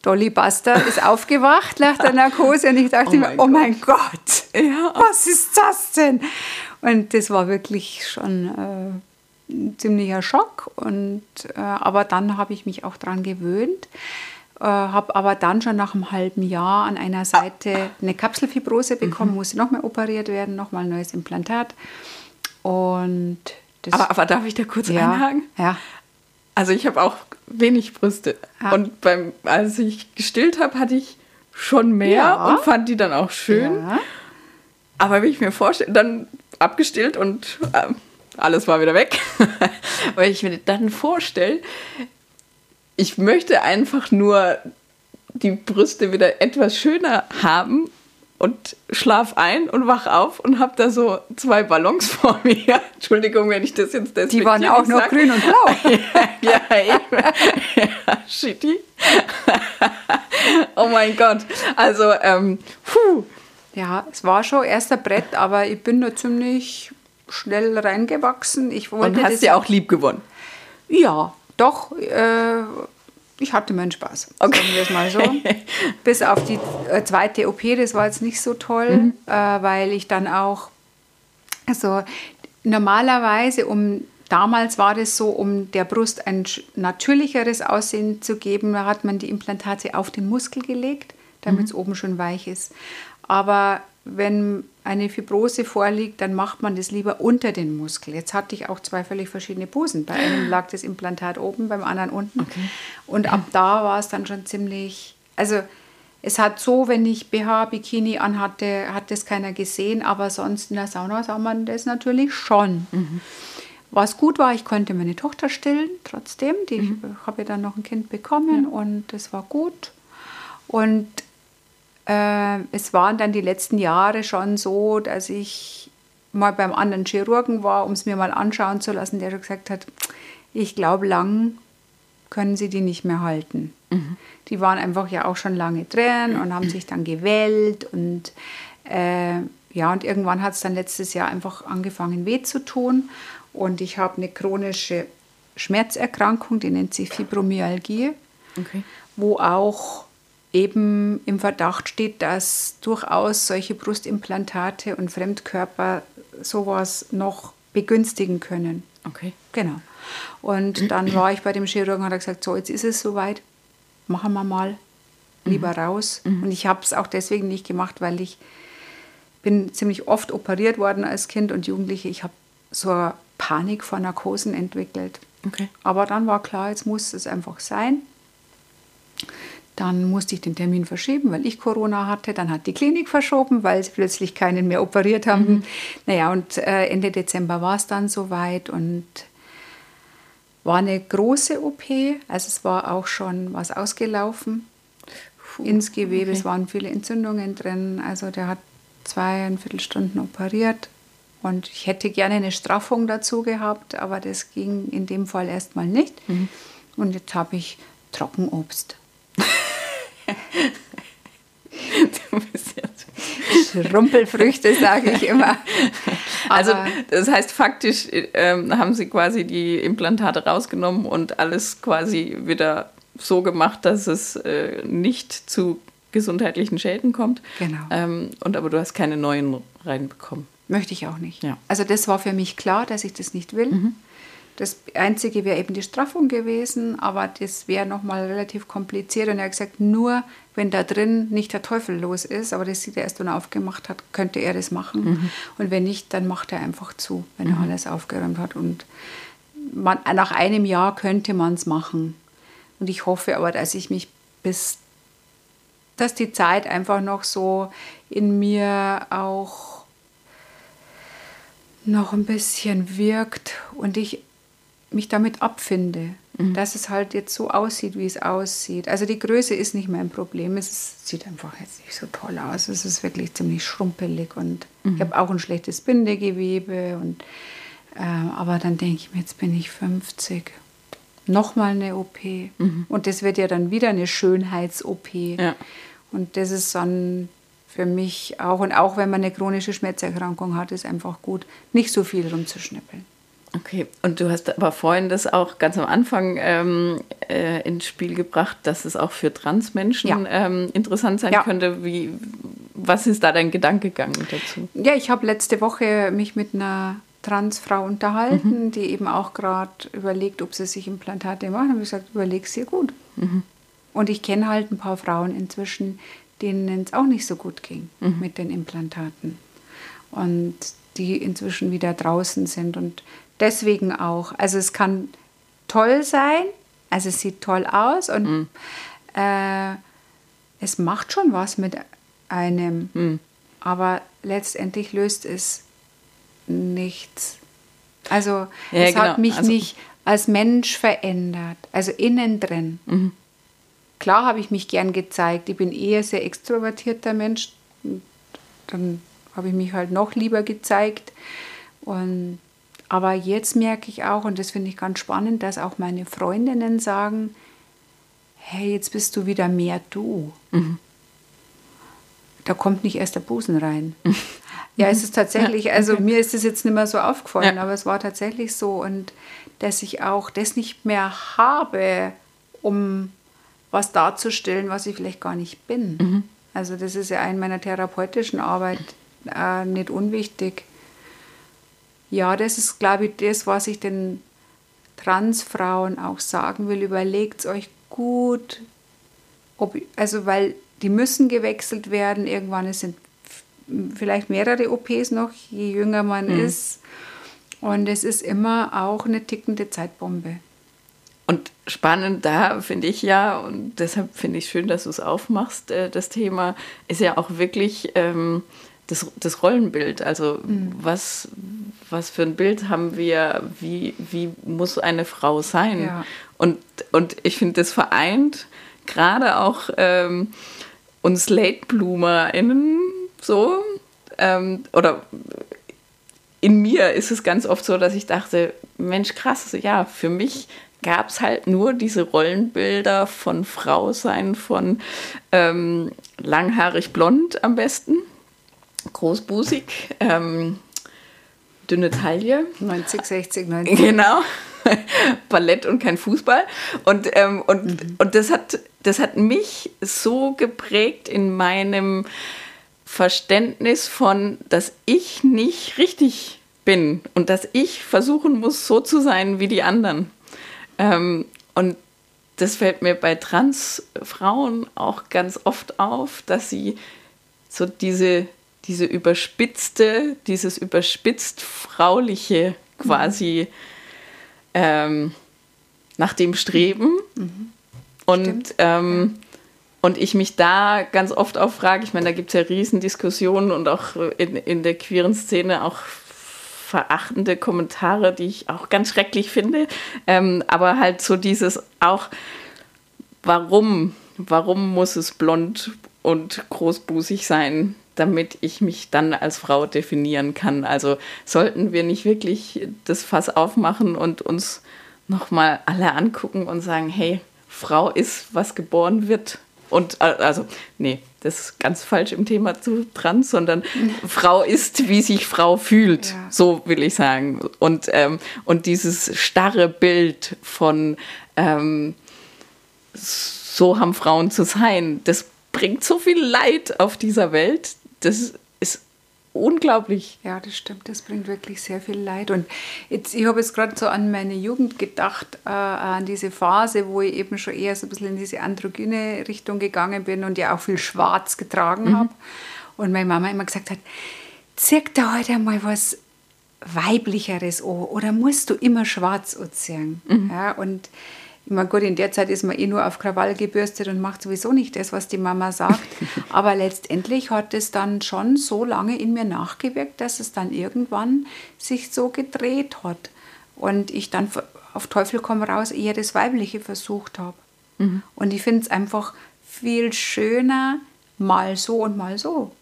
Dolly Buster ist aufgewacht nach der Narkose und ich dachte Oh mir, mein oh mein Gott, Ja. was ist das denn? Und das war wirklich schon äh, ein ziemlicher Schock. Und, äh, aber dann habe ich mich auch dran gewöhnt. Äh, habe aber dann schon nach einem halben Jahr an einer Seite eine Kapselfibrose bekommen, musste nochmal operiert werden, nochmal ein neues Implantat. Und Aber, aber darf ich da kurz ja, einhaken? ja, Also ich habe auch wenig Brüste. Ah. Und beim, als ich gestillt habe, hatte ich schon mehr Ja. und fand die dann auch schön. ja. Aber wie ich mir vorstelle, dann abgestillt und ähm, alles war wieder weg. <laughs> Weil ich mir dann vorstelle, ich möchte einfach nur die Brüste wieder etwas schöner haben und schlaf ein und wach auf und habe da so zwei Ballons <laughs> vor mir. Entschuldigung, wenn ich das jetzt Die waren auch noch grün und blau. <laughs> ja, eben. ja, shitty. <laughs> oh mein Gott. Also, ähm, puh. Ja, es war schon erster Brett, aber ich bin da ziemlich schnell reingewachsen. Ich wollte Und hast das ja auch lieb gewonnen. Ja, doch. Äh, ich hatte meinen Spaß. Okay. Sagen wir es mal so. <laughs> Bis auf die äh, zweite OP, das war jetzt nicht so toll, Mhm. äh, weil ich dann auch, also normalerweise, um damals war das so, um der Brust ein natürlicheres Aussehen zu geben, da hat man die Implantate auf den Muskel gelegt, damit es Mhm. oben schön weich ist. Aber wenn eine Fibrose vorliegt, dann macht man das lieber unter den Muskel. Jetzt hatte ich auch zwei völlig verschiedene Busen. Bei einem lag das Implantat oben, beim anderen unten. Okay. Und ab da war es dann schon ziemlich, also es hat so, wenn ich BH, Bikini anhatte, hat das keiner gesehen, aber sonst in der Sauna sah man das natürlich schon. Mhm. Was gut war, ich konnte meine Tochter stillen, trotzdem. Die mhm. habe ja dann noch ein Kind bekommen ja. und das war gut. Und äh, es waren dann die letzten Jahre schon so, dass ich mal beim anderen Chirurgen war, um es mir mal anschauen zu lassen, der gesagt hat, ich glaube, lang können Sie die nicht mehr halten. Mhm. Die waren einfach ja auch schon lange drin und haben sich dann gewellt und äh, ja, und irgendwann hat es dann letztes Jahr einfach angefangen weh zu tun und ich habe eine chronische Schmerzerkrankung, die nennt sich Fibromyalgie, okay. wo auch eben im Verdacht steht, dass durchaus solche Brustimplantate und Fremdkörper sowas noch begünstigen können. Okay. Genau. Und dann war ich bei dem Chirurgen und hat gesagt, so, jetzt ist es soweit, machen wir mal lieber mhm. raus. Mhm. Und ich habe es auch deswegen nicht gemacht, weil ich bin ziemlich oft operiert worden als Kind und Jugendliche. Ich habe so eine Panik vor Narkosen entwickelt. Okay. Aber dann war klar, jetzt muss es einfach sein. Dann musste ich den Termin verschieben, weil ich Corona hatte. Dann hat die Klinik verschoben, weil sie plötzlich keinen mehr operiert haben. Mhm. Naja, und äh, Ende Dezember war es dann soweit und war eine große OP. Also es war auch schon was ausgelaufen Puh, ins Gewebe. Okay. Es waren viele Entzündungen drin. Also der hat zweieinviertel Stunden operiert. Und ich hätte gerne eine Straffung dazu gehabt, aber das ging in dem Fall erstmal nicht. Mhm. Und jetzt habe ich Trockenobst. Du bist jetzt Schrumpelfrüchte, sage ich immer. also das heißt faktisch ähm, haben sie quasi die Implantate rausgenommen und alles quasi wieder so gemacht, dass es äh, nicht zu gesundheitlichen Schäden kommt. Genau. Ähm, und aber du hast keine neuen reinbekommen. Möchte ich auch nicht. Ja. Also das war für mich klar, dass ich das nicht will. Mhm. Das Einzige wäre eben die Straffung gewesen, aber das wäre nochmal relativ kompliziert. Und er hat gesagt, nur wenn da drin nicht der Teufel los ist, aber das sieht er erst, wenn er aufgemacht hat, könnte er das machen. Mhm. Und wenn nicht, dann macht er einfach zu, wenn mhm. er alles aufgeräumt hat. Und man, nach einem Jahr könnte man es machen. Und ich hoffe aber, dass ich mich bis, dass die Zeit einfach noch so in mir auch noch ein bisschen wirkt und ich mich damit abfinde, mhm. dass es halt jetzt so aussieht, wie es aussieht. Also die Größe ist nicht mein Problem. Es ist, sieht einfach jetzt nicht so toll aus. Es ist wirklich ziemlich schrumpelig und mhm. ich habe auch ein schlechtes Bindegewebe. Und, äh, aber dann denke ich mir, jetzt bin ich 50. Nochmal eine OP. Mhm. Und das wird ja dann wieder eine Schönheits-OP. Ja. Und das ist dann für mich auch, und auch wenn man eine chronische Schmerzerkrankung hat, ist einfach gut, nicht so viel rumzuschnippeln. Okay, und du hast aber vorhin das auch ganz am Anfang ähm, äh, ins Spiel gebracht, dass es auch für Transmenschen ja. ähm, interessant sein ja. könnte. Wie, was ist da dein Gedanke gegangen dazu? Ja, ich habe letzte Woche mich mit einer Transfrau unterhalten, mhm. die eben auch gerade überlegt, ob sie sich Implantate machen. Und ich gesagt, überleg dir gut. Mhm. Und ich kenne halt ein paar Frauen inzwischen, denen es auch nicht so gut ging mhm. mit den Implantaten. Und die inzwischen wieder draußen sind. Und deswegen auch. Also es kann toll sein, also es sieht toll aus und mhm. äh, es macht schon was mit einem, mhm. aber letztendlich löst es nichts. Also ja, es genau. hat mich also, nicht als Mensch verändert, also innen drin. Mhm. Klar habe ich mich gern gezeigt. Ich bin eher sehr extrovertierter Mensch. Dann habe ich mich halt noch lieber gezeigt. Und aber jetzt merke ich auch, und das finde ich ganz spannend, dass auch meine Freundinnen sagen, hey, jetzt bist du wieder mehr du. Mhm. Da kommt nicht erst der Busen rein. Mhm. <laughs> Ja, es ist tatsächlich, also mir ist es jetzt nicht mehr so aufgefallen, ja. aber es war tatsächlich so. Und dass ich auch das nicht mehr habe, um was darzustellen, was ich vielleicht gar nicht bin. Mhm. Also das ist ja in meiner therapeutischen Arbeit äh, nicht unwichtig ja, das ist, glaube ich, das, was ich den Transfrauen auch sagen will. Überlegt euch gut, ob, also weil die müssen gewechselt werden. Irgendwann sind vielleicht mehrere OPs noch, je jünger man Mhm. ist. Und es ist immer auch eine tickende Zeitbombe. Und spannend da finde ich ja, und deshalb finde ich schön, dass du es aufmachst, äh, das Thema ist ja auch wirklich ähm, das, das Rollenbild. Also was, was für ein Bild haben wir, wie, wie muss eine Frau sein? Ja. Und, und ich finde, das vereint gerade auch ähm, uns Late-BloomerInnen so, ähm, oder in mir ist es ganz oft so, dass ich dachte, Mensch, krass, ja, für mich gab es halt nur diese Rollenbilder von Frau sein, von ähm, langhaarig blond am besten, großbusig, ähm, dünne Taille. 90, 60, 90. Genau. Ballett und kein Fußball. Und, ähm, und, und das, hat, das hat mich so geprägt in meinem Verständnis von, dass ich nicht richtig bin und dass ich versuchen muss, so zu sein wie die anderen. Ähm, und das fällt mir bei Transfrauen auch ganz oft auf, dass sie so diese, diese überspitzte, dieses überspitzt frauliche quasi ähm, nach dem streben. Und, ähm, und ich mich da ganz oft auch frage, ich meine, da gibt es ja Riesendiskussionen und auch in, in der queeren Szene auch verachtende Kommentare, die ich auch ganz schrecklich finde. Ähm, aber halt so dieses auch, warum, warum muss es blond und großbusig sein, damit ich mich dann als Frau definieren kann? Also sollten wir nicht wirklich das Fass aufmachen und uns nochmal alle angucken und sagen, hey, Frau ist, was geboren wird. Und äh, also, nee, das ist ganz falsch im Thema zu trans, sondern <laughs> Frau ist, wie sich Frau fühlt. Ja. So will ich sagen. Und, ähm, und dieses starre Bild von ähm, so haben Frauen zu sein, das bringt so viel Leid auf dieser Welt. Das ist unglaublich. Ja, das stimmt. Das bringt wirklich sehr viel Leid. Und jetzt, ich habe jetzt gerade so an meine Jugend gedacht, äh, an diese Phase, wo ich eben schon eher so ein bisschen in diese androgyne Richtung gegangen bin und ja auch viel Schwarz getragen habe. Und meine Mama immer gesagt hat, zieh da heute mal was Weiblicheres an oder musst du immer schwarz anziehen? Ja, und ich meine, gut, in der Zeit ist man eh nur auf Krawall gebürstet und macht sowieso nicht das, was die Mama sagt. <laughs> Aber letztendlich hat es dann schon so lange in mir nachgewirkt, dass es dann irgendwann sich so gedreht hat. Und ich dann auf Teufel komm raus eher das Weibliche versucht habe. Und ich finde es einfach viel schöner, mal so und mal so.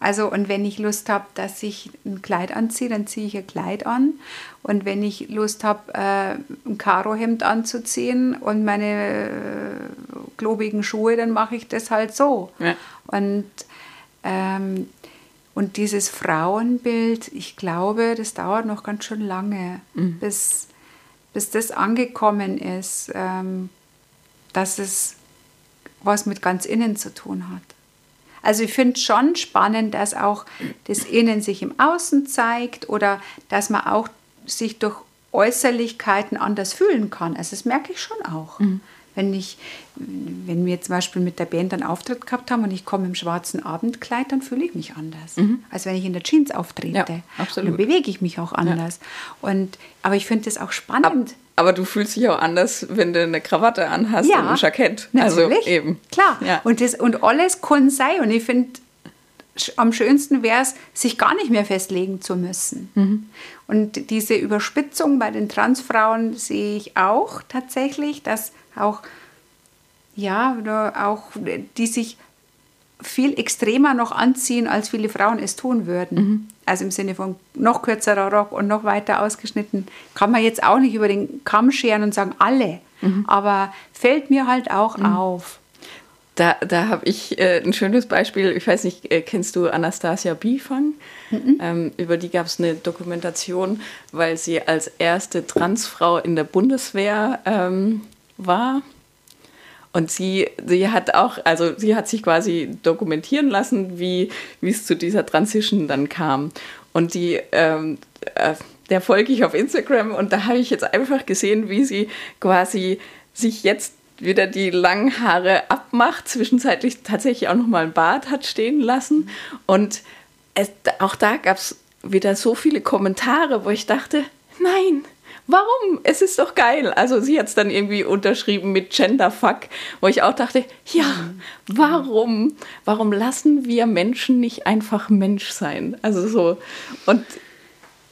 Also, und wenn ich Lust habe, dass ich ein Kleid anziehe, dann ziehe ich ein Kleid an. Und wenn ich Lust habe, äh, ein Karohemd anzuziehen und meine äh, klobigen Schuhe, dann mache ich das halt so. Ja. Und, ähm, und dieses Frauenbild, ich glaube, das dauert noch ganz schön lange, bis, bis das angekommen ist, ähm, dass es was mit ganz innen zu tun hat. Also ich finde es schon spannend, dass auch das Innen sich im Außen zeigt oder dass man auch sich durch Äußerlichkeiten anders fühlen kann. Also das merke ich schon auch. Wenn, ich, wenn wir zum Beispiel mit der Band einen Auftritt gehabt haben und ich komme im schwarzen Abendkleid, dann fühle ich mich anders, als wenn ich in der Jeans auftrete. Ja, absolut. Und dann bewege ich mich auch anders. Und, aber ich finde das auch spannend. Aber du fühlst dich auch anders, wenn du eine Krawatte anhast und ein Jackett. Natürlich. Also eben. Klar. Ja. Und, das, und alles kann sein. Und ich finde, am schönsten wäre es, sich gar nicht mehr festlegen zu müssen. Mhm. Und diese Überspitzung bei den Transfrauen sehe ich auch tatsächlich, dass auch, ja, auch die sich viel extremer noch anziehen, als viele Frauen es tun würden. Mhm. Also im Sinne von noch kürzerer Rock und noch weiter ausgeschnitten. Kann man jetzt auch nicht über den Kamm scheren und sagen, alle. Mhm. Aber fällt mir halt auch auf. Da, da habe ich äh, ein schönes Beispiel. Ich weiß nicht, äh, kennst du Anastasia Bifang? Ähm, über die gab es eine Dokumentation, weil sie als erste Transfrau in der Bundeswehr ähm, war. Und sie, sie hat auch, also sie hat sich quasi dokumentieren lassen, wie es zu dieser Transition dann kam. Und die, ähm, äh, der folge ich auf Instagram und da habe ich jetzt einfach gesehen, wie sie quasi sich jetzt wieder die langen Haare abmacht, zwischenzeitlich tatsächlich auch noch mal ein Bart hat stehen lassen und es, auch da gab es wieder so viele Kommentare, wo ich dachte, nein, warum? Es ist doch geil. Also sie hat es dann irgendwie unterschrieben mit Genderfuck, wo ich auch dachte, ja, warum? Warum lassen wir Menschen nicht einfach Mensch sein? Also so. Und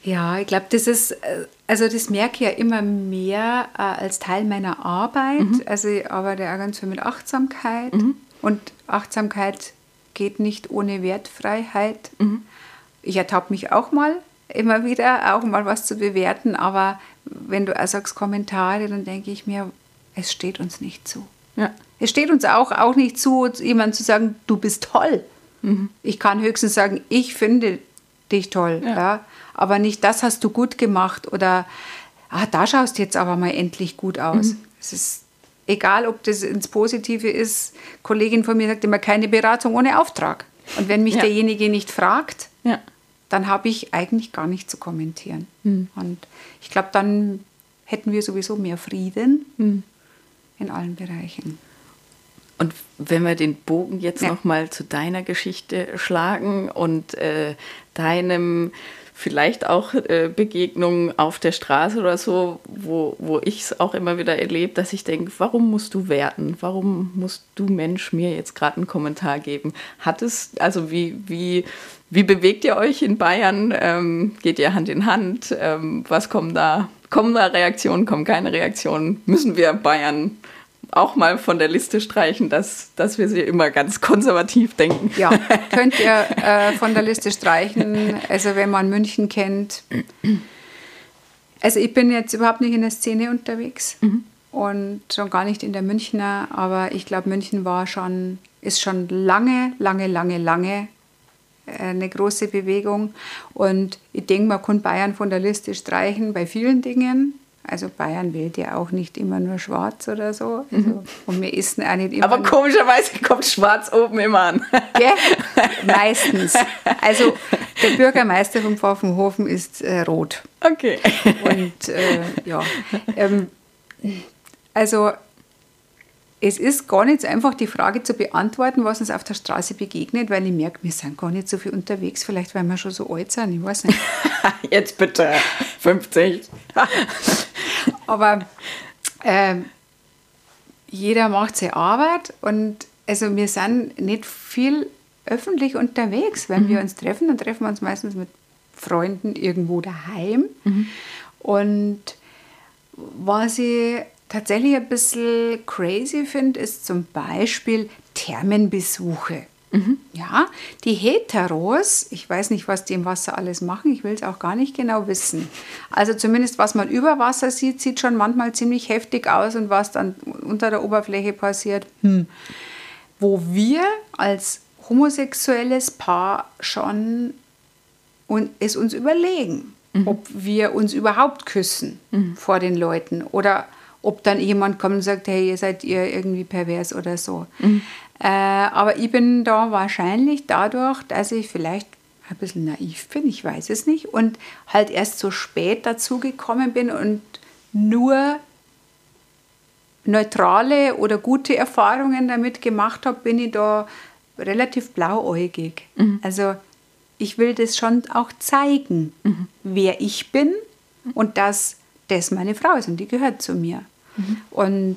ja, ich glaube, das ist, äh, also das merke ich ja immer mehr äh, als Teil meiner Arbeit. Mhm. Also ich arbeite auch ganz viel mit Achtsamkeit. Mhm. Und Achtsamkeit geht nicht ohne Wertfreiheit. Mhm. Ich ertappe mich auch mal, immer wieder, auch mal was zu bewerten. Aber wenn du auch sagst Kommentare, dann denke ich mir, es steht uns nicht zu. Ja. Es steht uns auch, auch nicht zu, jemand zu sagen, du bist toll. Mhm. Ich kann höchstens sagen, ich finde dich toll. Ja. ja. Aber nicht, das hast du gut gemacht oder ah, da schaust du jetzt aber mal endlich gut aus. Mhm. Es ist egal, ob das ins Positive ist. Eine Kollegin von mir sagt immer, keine Beratung ohne Auftrag. Und wenn mich ja. derjenige nicht fragt, ja. Dann habe ich eigentlich gar nicht zu kommentieren. Mhm. Und ich glaube, dann hätten wir sowieso mehr Frieden mhm. in allen Bereichen. Und wenn wir den Bogen jetzt ja. noch mal zu deiner Geschichte schlagen und äh, deinem vielleicht auch äh, Begegnungen auf der Straße oder so, wo, wo ich es auch immer wieder erlebe, dass ich denke, warum musst du werten? Warum musst du Mensch mir jetzt gerade einen Kommentar geben? Hat es, also wie, wie, wie bewegt ihr euch in Bayern? Ähm, geht ihr Hand in Hand? Ähm, was kommen da? Kommen da Reaktionen, kommen keine Reaktionen? Müssen wir Bayern auch mal von der Liste streichen, dass, dass wir sie immer ganz konservativ denken. Ja, <laughs> könnt ihr äh, von der Liste streichen. Also wenn man München kennt. Also ich bin jetzt überhaupt nicht in der Szene unterwegs mhm. und schon gar nicht in der Münchner, aber ich glaube, München war schon, ist schon lange, lange, lange, lange äh, eine große Bewegung. Und ich denke, man kann Bayern von der Liste streichen bei vielen Dingen. Also Bayern wählt ja auch nicht immer nur schwarz oder so. Also, mhm. Und wir essen auch nicht immer. Aber komischerweise <laughs> kommt schwarz oben immer an. <laughs> Ja, meistens. Also der Bürgermeister von Pfaffenhofen ist äh, rot. Okay. Und äh, ja, ähm, also es ist gar nicht so einfach, die Frage zu beantworten, was uns auf der Straße begegnet, weil ich merke, wir sind gar nicht so viel unterwegs, vielleicht weil wir schon so alt sind, ich weiß nicht. <laughs> Jetzt bitte, 50. <laughs> Aber äh, jeder macht seine Arbeit und also wir sind nicht viel öffentlich unterwegs. Wenn mhm. wir uns treffen, dann treffen wir uns meistens mit Freunden irgendwo daheim. Mhm. Und was ich tatsächlich ein bisschen crazy finde, ist zum Beispiel Thermenbesuche. Mhm. Ja, die Heteros, ich weiß nicht, was die im Wasser alles machen, ich will es auch gar nicht genau wissen. Also zumindest was man über Wasser sieht, sieht schon manchmal ziemlich heftig aus und was dann unter der Oberfläche passiert. Hm. Wo wir als homosexuelles Paar schon und es uns überlegen, mhm. ob wir uns überhaupt küssen mhm. vor den Leuten oder ob dann jemand kommt und sagt, hey, ihr seid ihr irgendwie pervers oder so. Mhm. Äh, aber ich bin da wahrscheinlich dadurch, dass ich vielleicht ein bisschen naiv bin, ich weiß es nicht, und halt erst so spät dazugekommen bin und nur neutrale oder gute Erfahrungen damit gemacht habe, bin ich da relativ blauäugig. Mhm. Also ich will das schon auch zeigen, mhm. wer ich bin und dass das meine Frau ist und die gehört zu mir. Mhm. Und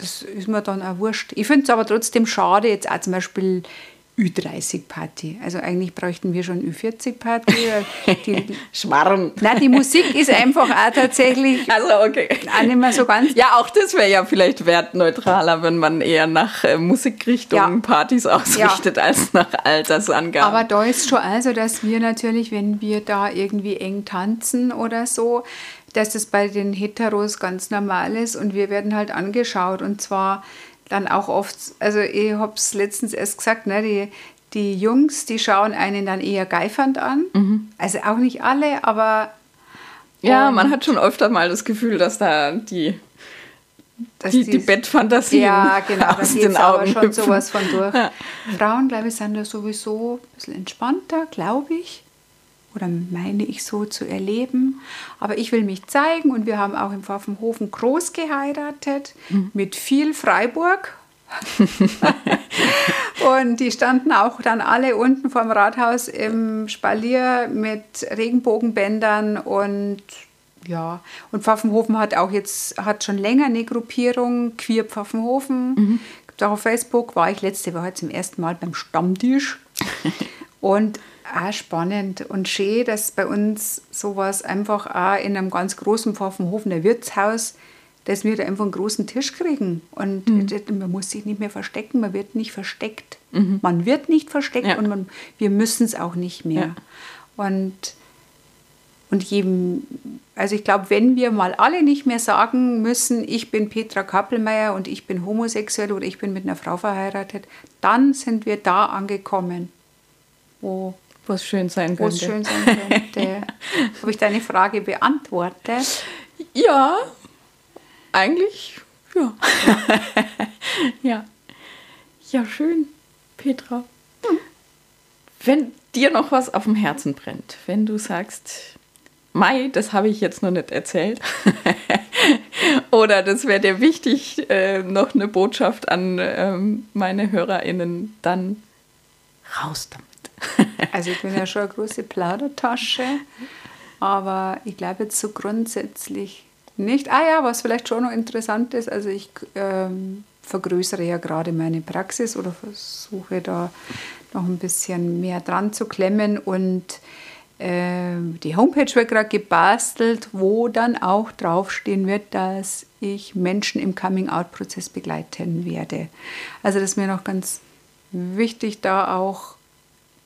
das ist mir dann auch wurscht. Ich finde es aber trotzdem schade, jetzt auch zum Beispiel Ü30-Party. Also eigentlich bräuchten wir schon Ü40-Party. <laughs> Schmarrn. Nein, die Musik ist einfach auch tatsächlich also, okay. auch nicht mehr so ganz... Ja, auch das wäre ja vielleicht wertneutraler, wenn man eher nach äh, Musikrichtung ja. Partys ausrichtet, ja. als nach Altersangaben. Aber da ist schon also, dass wir natürlich, wenn wir da irgendwie eng tanzen oder so, dass das bei den Heteros ganz normal ist und wir werden halt angeschaut und zwar dann auch oft, also ich habe es letztens erst gesagt, ne, die, die Jungs, die schauen einen dann eher geifernd an. Mhm. Also auch nicht alle, aber. Ja, ähm, man hat schon öfter mal das Gefühl, dass da die, dass die, die Bettfantasien ja, genau, aus den Augen aber schon hüpfen. sowas von durch. Ja. Frauen, glaube ich, sind da sowieso ein bisschen entspannter, glaube ich oder meine ich so zu erleben. Aber ich will mich zeigen und wir haben auch im Pfaffenhofen groß geheiratet mhm. mit viel Freiburg. <laughs> und die standen auch dann alle unten vorm Rathaus im Spalier mit Regenbogenbändern und ja, und Pfaffenhofen hat auch jetzt, hat schon länger eine Gruppierung, Queer Pfaffenhofen. Mhm. Gibt auch auf Facebook, war ich letzte Woche zum ersten Mal beim Stammtisch. <laughs> und auch spannend und schön, dass bei uns sowas einfach auch in einem ganz großen Pfaffenhofen, der Wirtshaus, dass wir da einfach einen großen Tisch kriegen. Und mhm. man muss sich nicht mehr verstecken, man wird nicht versteckt. Mhm. Man wird nicht versteckt ja. und man, wir müssen es auch nicht mehr. Ja. Und, und jedem, also ich glaube, wenn wir mal alle nicht mehr sagen müssen, ich bin Petra Kappelmeier und ich bin homosexuell oder ich bin mit einer Frau verheiratet, dann sind wir da angekommen, wo es schön sein könnte. Wo es schön sein könnte. Habe ich deine Frage beantwortet? Ja, eigentlich, ja. <laughs> ja. Ja, schön, Petra. Hm. Wenn dir noch was auf dem Herzen brennt, wenn du sagst, Mai, das habe ich jetzt noch nicht erzählt. <laughs> Oder das wäre dir wichtig, äh, noch eine Botschaft an ähm, meine HörerInnen, dann raus damit. <laughs> also ich bin ja schon eine große Plaudertasche, aber ich glaube jetzt so grundsätzlich nicht. Ah ja, was vielleicht schon noch interessant ist, also ich ähm, vergrößere ja gerade meine Praxis oder versuche da noch ein bisschen mehr dran zu klemmen und äh, die Homepage wird gerade gebastelt, wo dann auch draufstehen wird, dass ich Menschen im Coming-out-Prozess begleiten werde. Also das ist mir noch ganz wichtig, da auch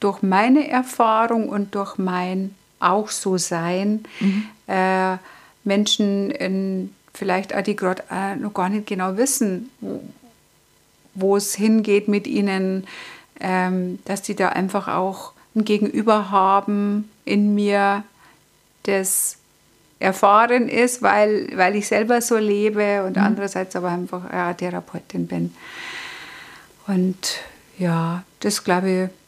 durch meine Erfahrung und durch mein auch so sein mhm. äh, Menschen in, vielleicht auch die gerade äh, noch gar nicht genau wissen, wo es hingeht mit ihnen, ähm, dass die da einfach auch ein Gegenüber haben in mir, das erfahren ist, weil, weil ich selber so lebe und mhm. andererseits aber einfach ja, Therapeutin bin. Und ja, das glaube ich.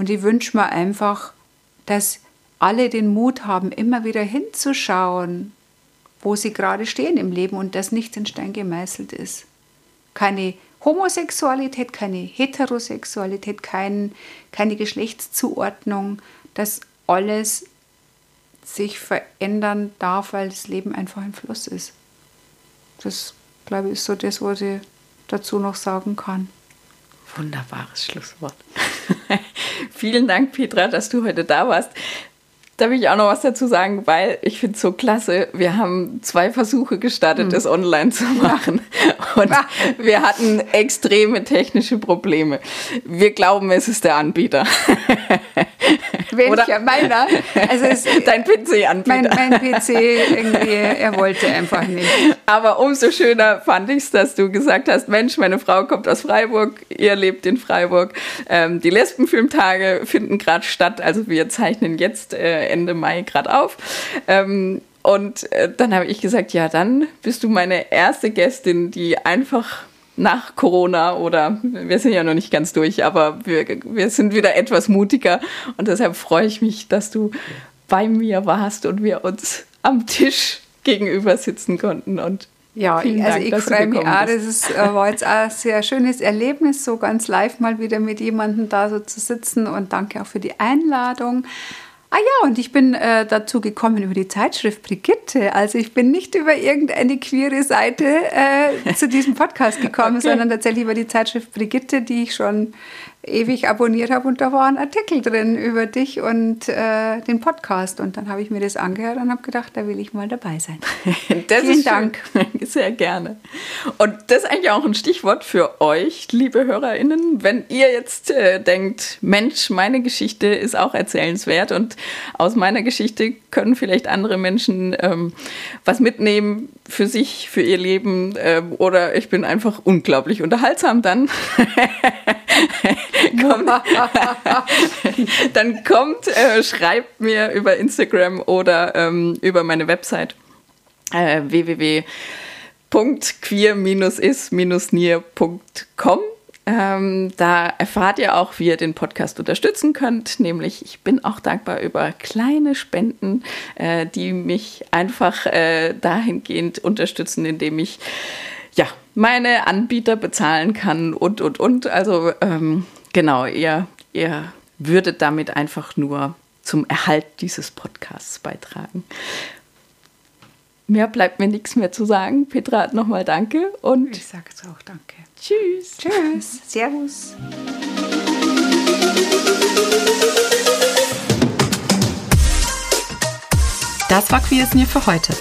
Und ich wünsche mir einfach, dass alle den Mut haben, immer wieder hinzuschauen, wo sie gerade stehen im Leben und das nicht in Stein gemeißelt ist. Keine Homosexualität, keine Heterosexualität, kein, keine Geschlechtszuordnung, dass alles sich verändern darf, weil das Leben einfach ein Fluss ist. Das, glaube ich, ist so das, was ich dazu noch sagen kann. Wunderbares Schlusswort. <laughs> Vielen Dank, Petra, dass du heute da warst. Da will ich auch noch was dazu sagen, weil ich finde es so klasse. Wir haben zwei Versuche gestartet, hm. das online zu machen. <laughs> Und wir hatten extreme technische Probleme. Wir glauben, es ist der Anbieter. <laughs> Welcher? Meiner? Also es, <laughs> Dein PC-Anbieter. Mein, mein PC, irgendwie, er wollte einfach nicht. Aber umso schöner fand ich es, dass du gesagt hast, Mensch, meine Frau kommt aus Freiburg, ihr lebt in Freiburg. Ähm, die Lesbenfilmtage finden gerade statt. Also wir zeichnen jetzt äh, Ende Mai gerade auf. Ähm, und äh, dann habe ich gesagt, ja, dann bist du meine erste Gästin, die einfach nach Corona oder wir sind ja noch nicht ganz durch, aber wir, wir sind wieder etwas mutiger und deshalb freue ich mich, dass du bei mir warst und wir uns am Tisch gegenüber sitzen konnten und ja, also Dank, ich freue mich auch. Das ist, äh, war jetzt auch ein sehr schönes Erlebnis, so ganz live mal wieder mit jemandem da so zu sitzen. Und danke auch für die Einladung. Ah ja, und ich bin äh, dazu gekommen über die Zeitschrift Brigitte. Also ich bin nicht über irgendeine queere Seite äh, zu diesem Podcast gekommen, <laughs> okay. sondern tatsächlich über die Zeitschrift Brigitte, die ich schon ewig abonniert habe und da war ein Artikel drin über dich und äh, den Podcast. Und dann habe ich mir das angehört und habe gedacht, da will ich mal dabei sein. <laughs> Das Vielen Dank. <laughs> Sehr gerne. Und das ist eigentlich auch ein Stichwort für euch, liebe HörerInnen. Wenn ihr jetzt äh, denkt, Mensch, meine Geschichte ist auch erzählenswert und aus meiner Geschichte können vielleicht andere Menschen ähm, was mitnehmen für sich, für ihr Leben äh, oder ich bin einfach unglaublich unterhaltsam, dann <laughs> kommt, <laughs> dann kommt, äh, schreibt mir über Instagram oder ähm, über meine Website äh, www.queer-is-nier.com. Ähm, da erfahrt ihr auch, wie ihr den Podcast unterstützen könnt. Nämlich, ich bin auch dankbar über kleine Spenden, äh, die mich einfach äh, dahingehend unterstützen, indem ich ja meine Anbieter bezahlen kann und, und, und. Also ähm, genau, ihr, ihr würdet damit einfach nur zum Erhalt dieses Podcasts beitragen. Mehr bleibt mir nichts mehr zu sagen. Petra hat nochmal Danke und Ich sage jetzt auch danke. tschüss. Tschüss. Servus. Das war Queer is Near für heute.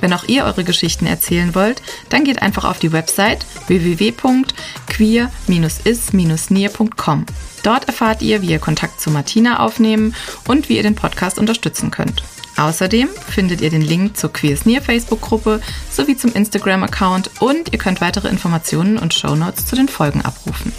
Wenn auch ihr eure Geschichten erzählen wollt, dann geht einfach auf die Website www.queer-is-near.com. Dort erfahrt ihr, wie ihr Kontakt zu Martina aufnehmen und wie ihr den Podcast unterstützen könnt. Außerdem findet ihr den Link zur Queer is Near Facebook-Gruppe sowie zum Instagram-Account und ihr könnt weitere Informationen und Shownotes zu den Folgen abrufen.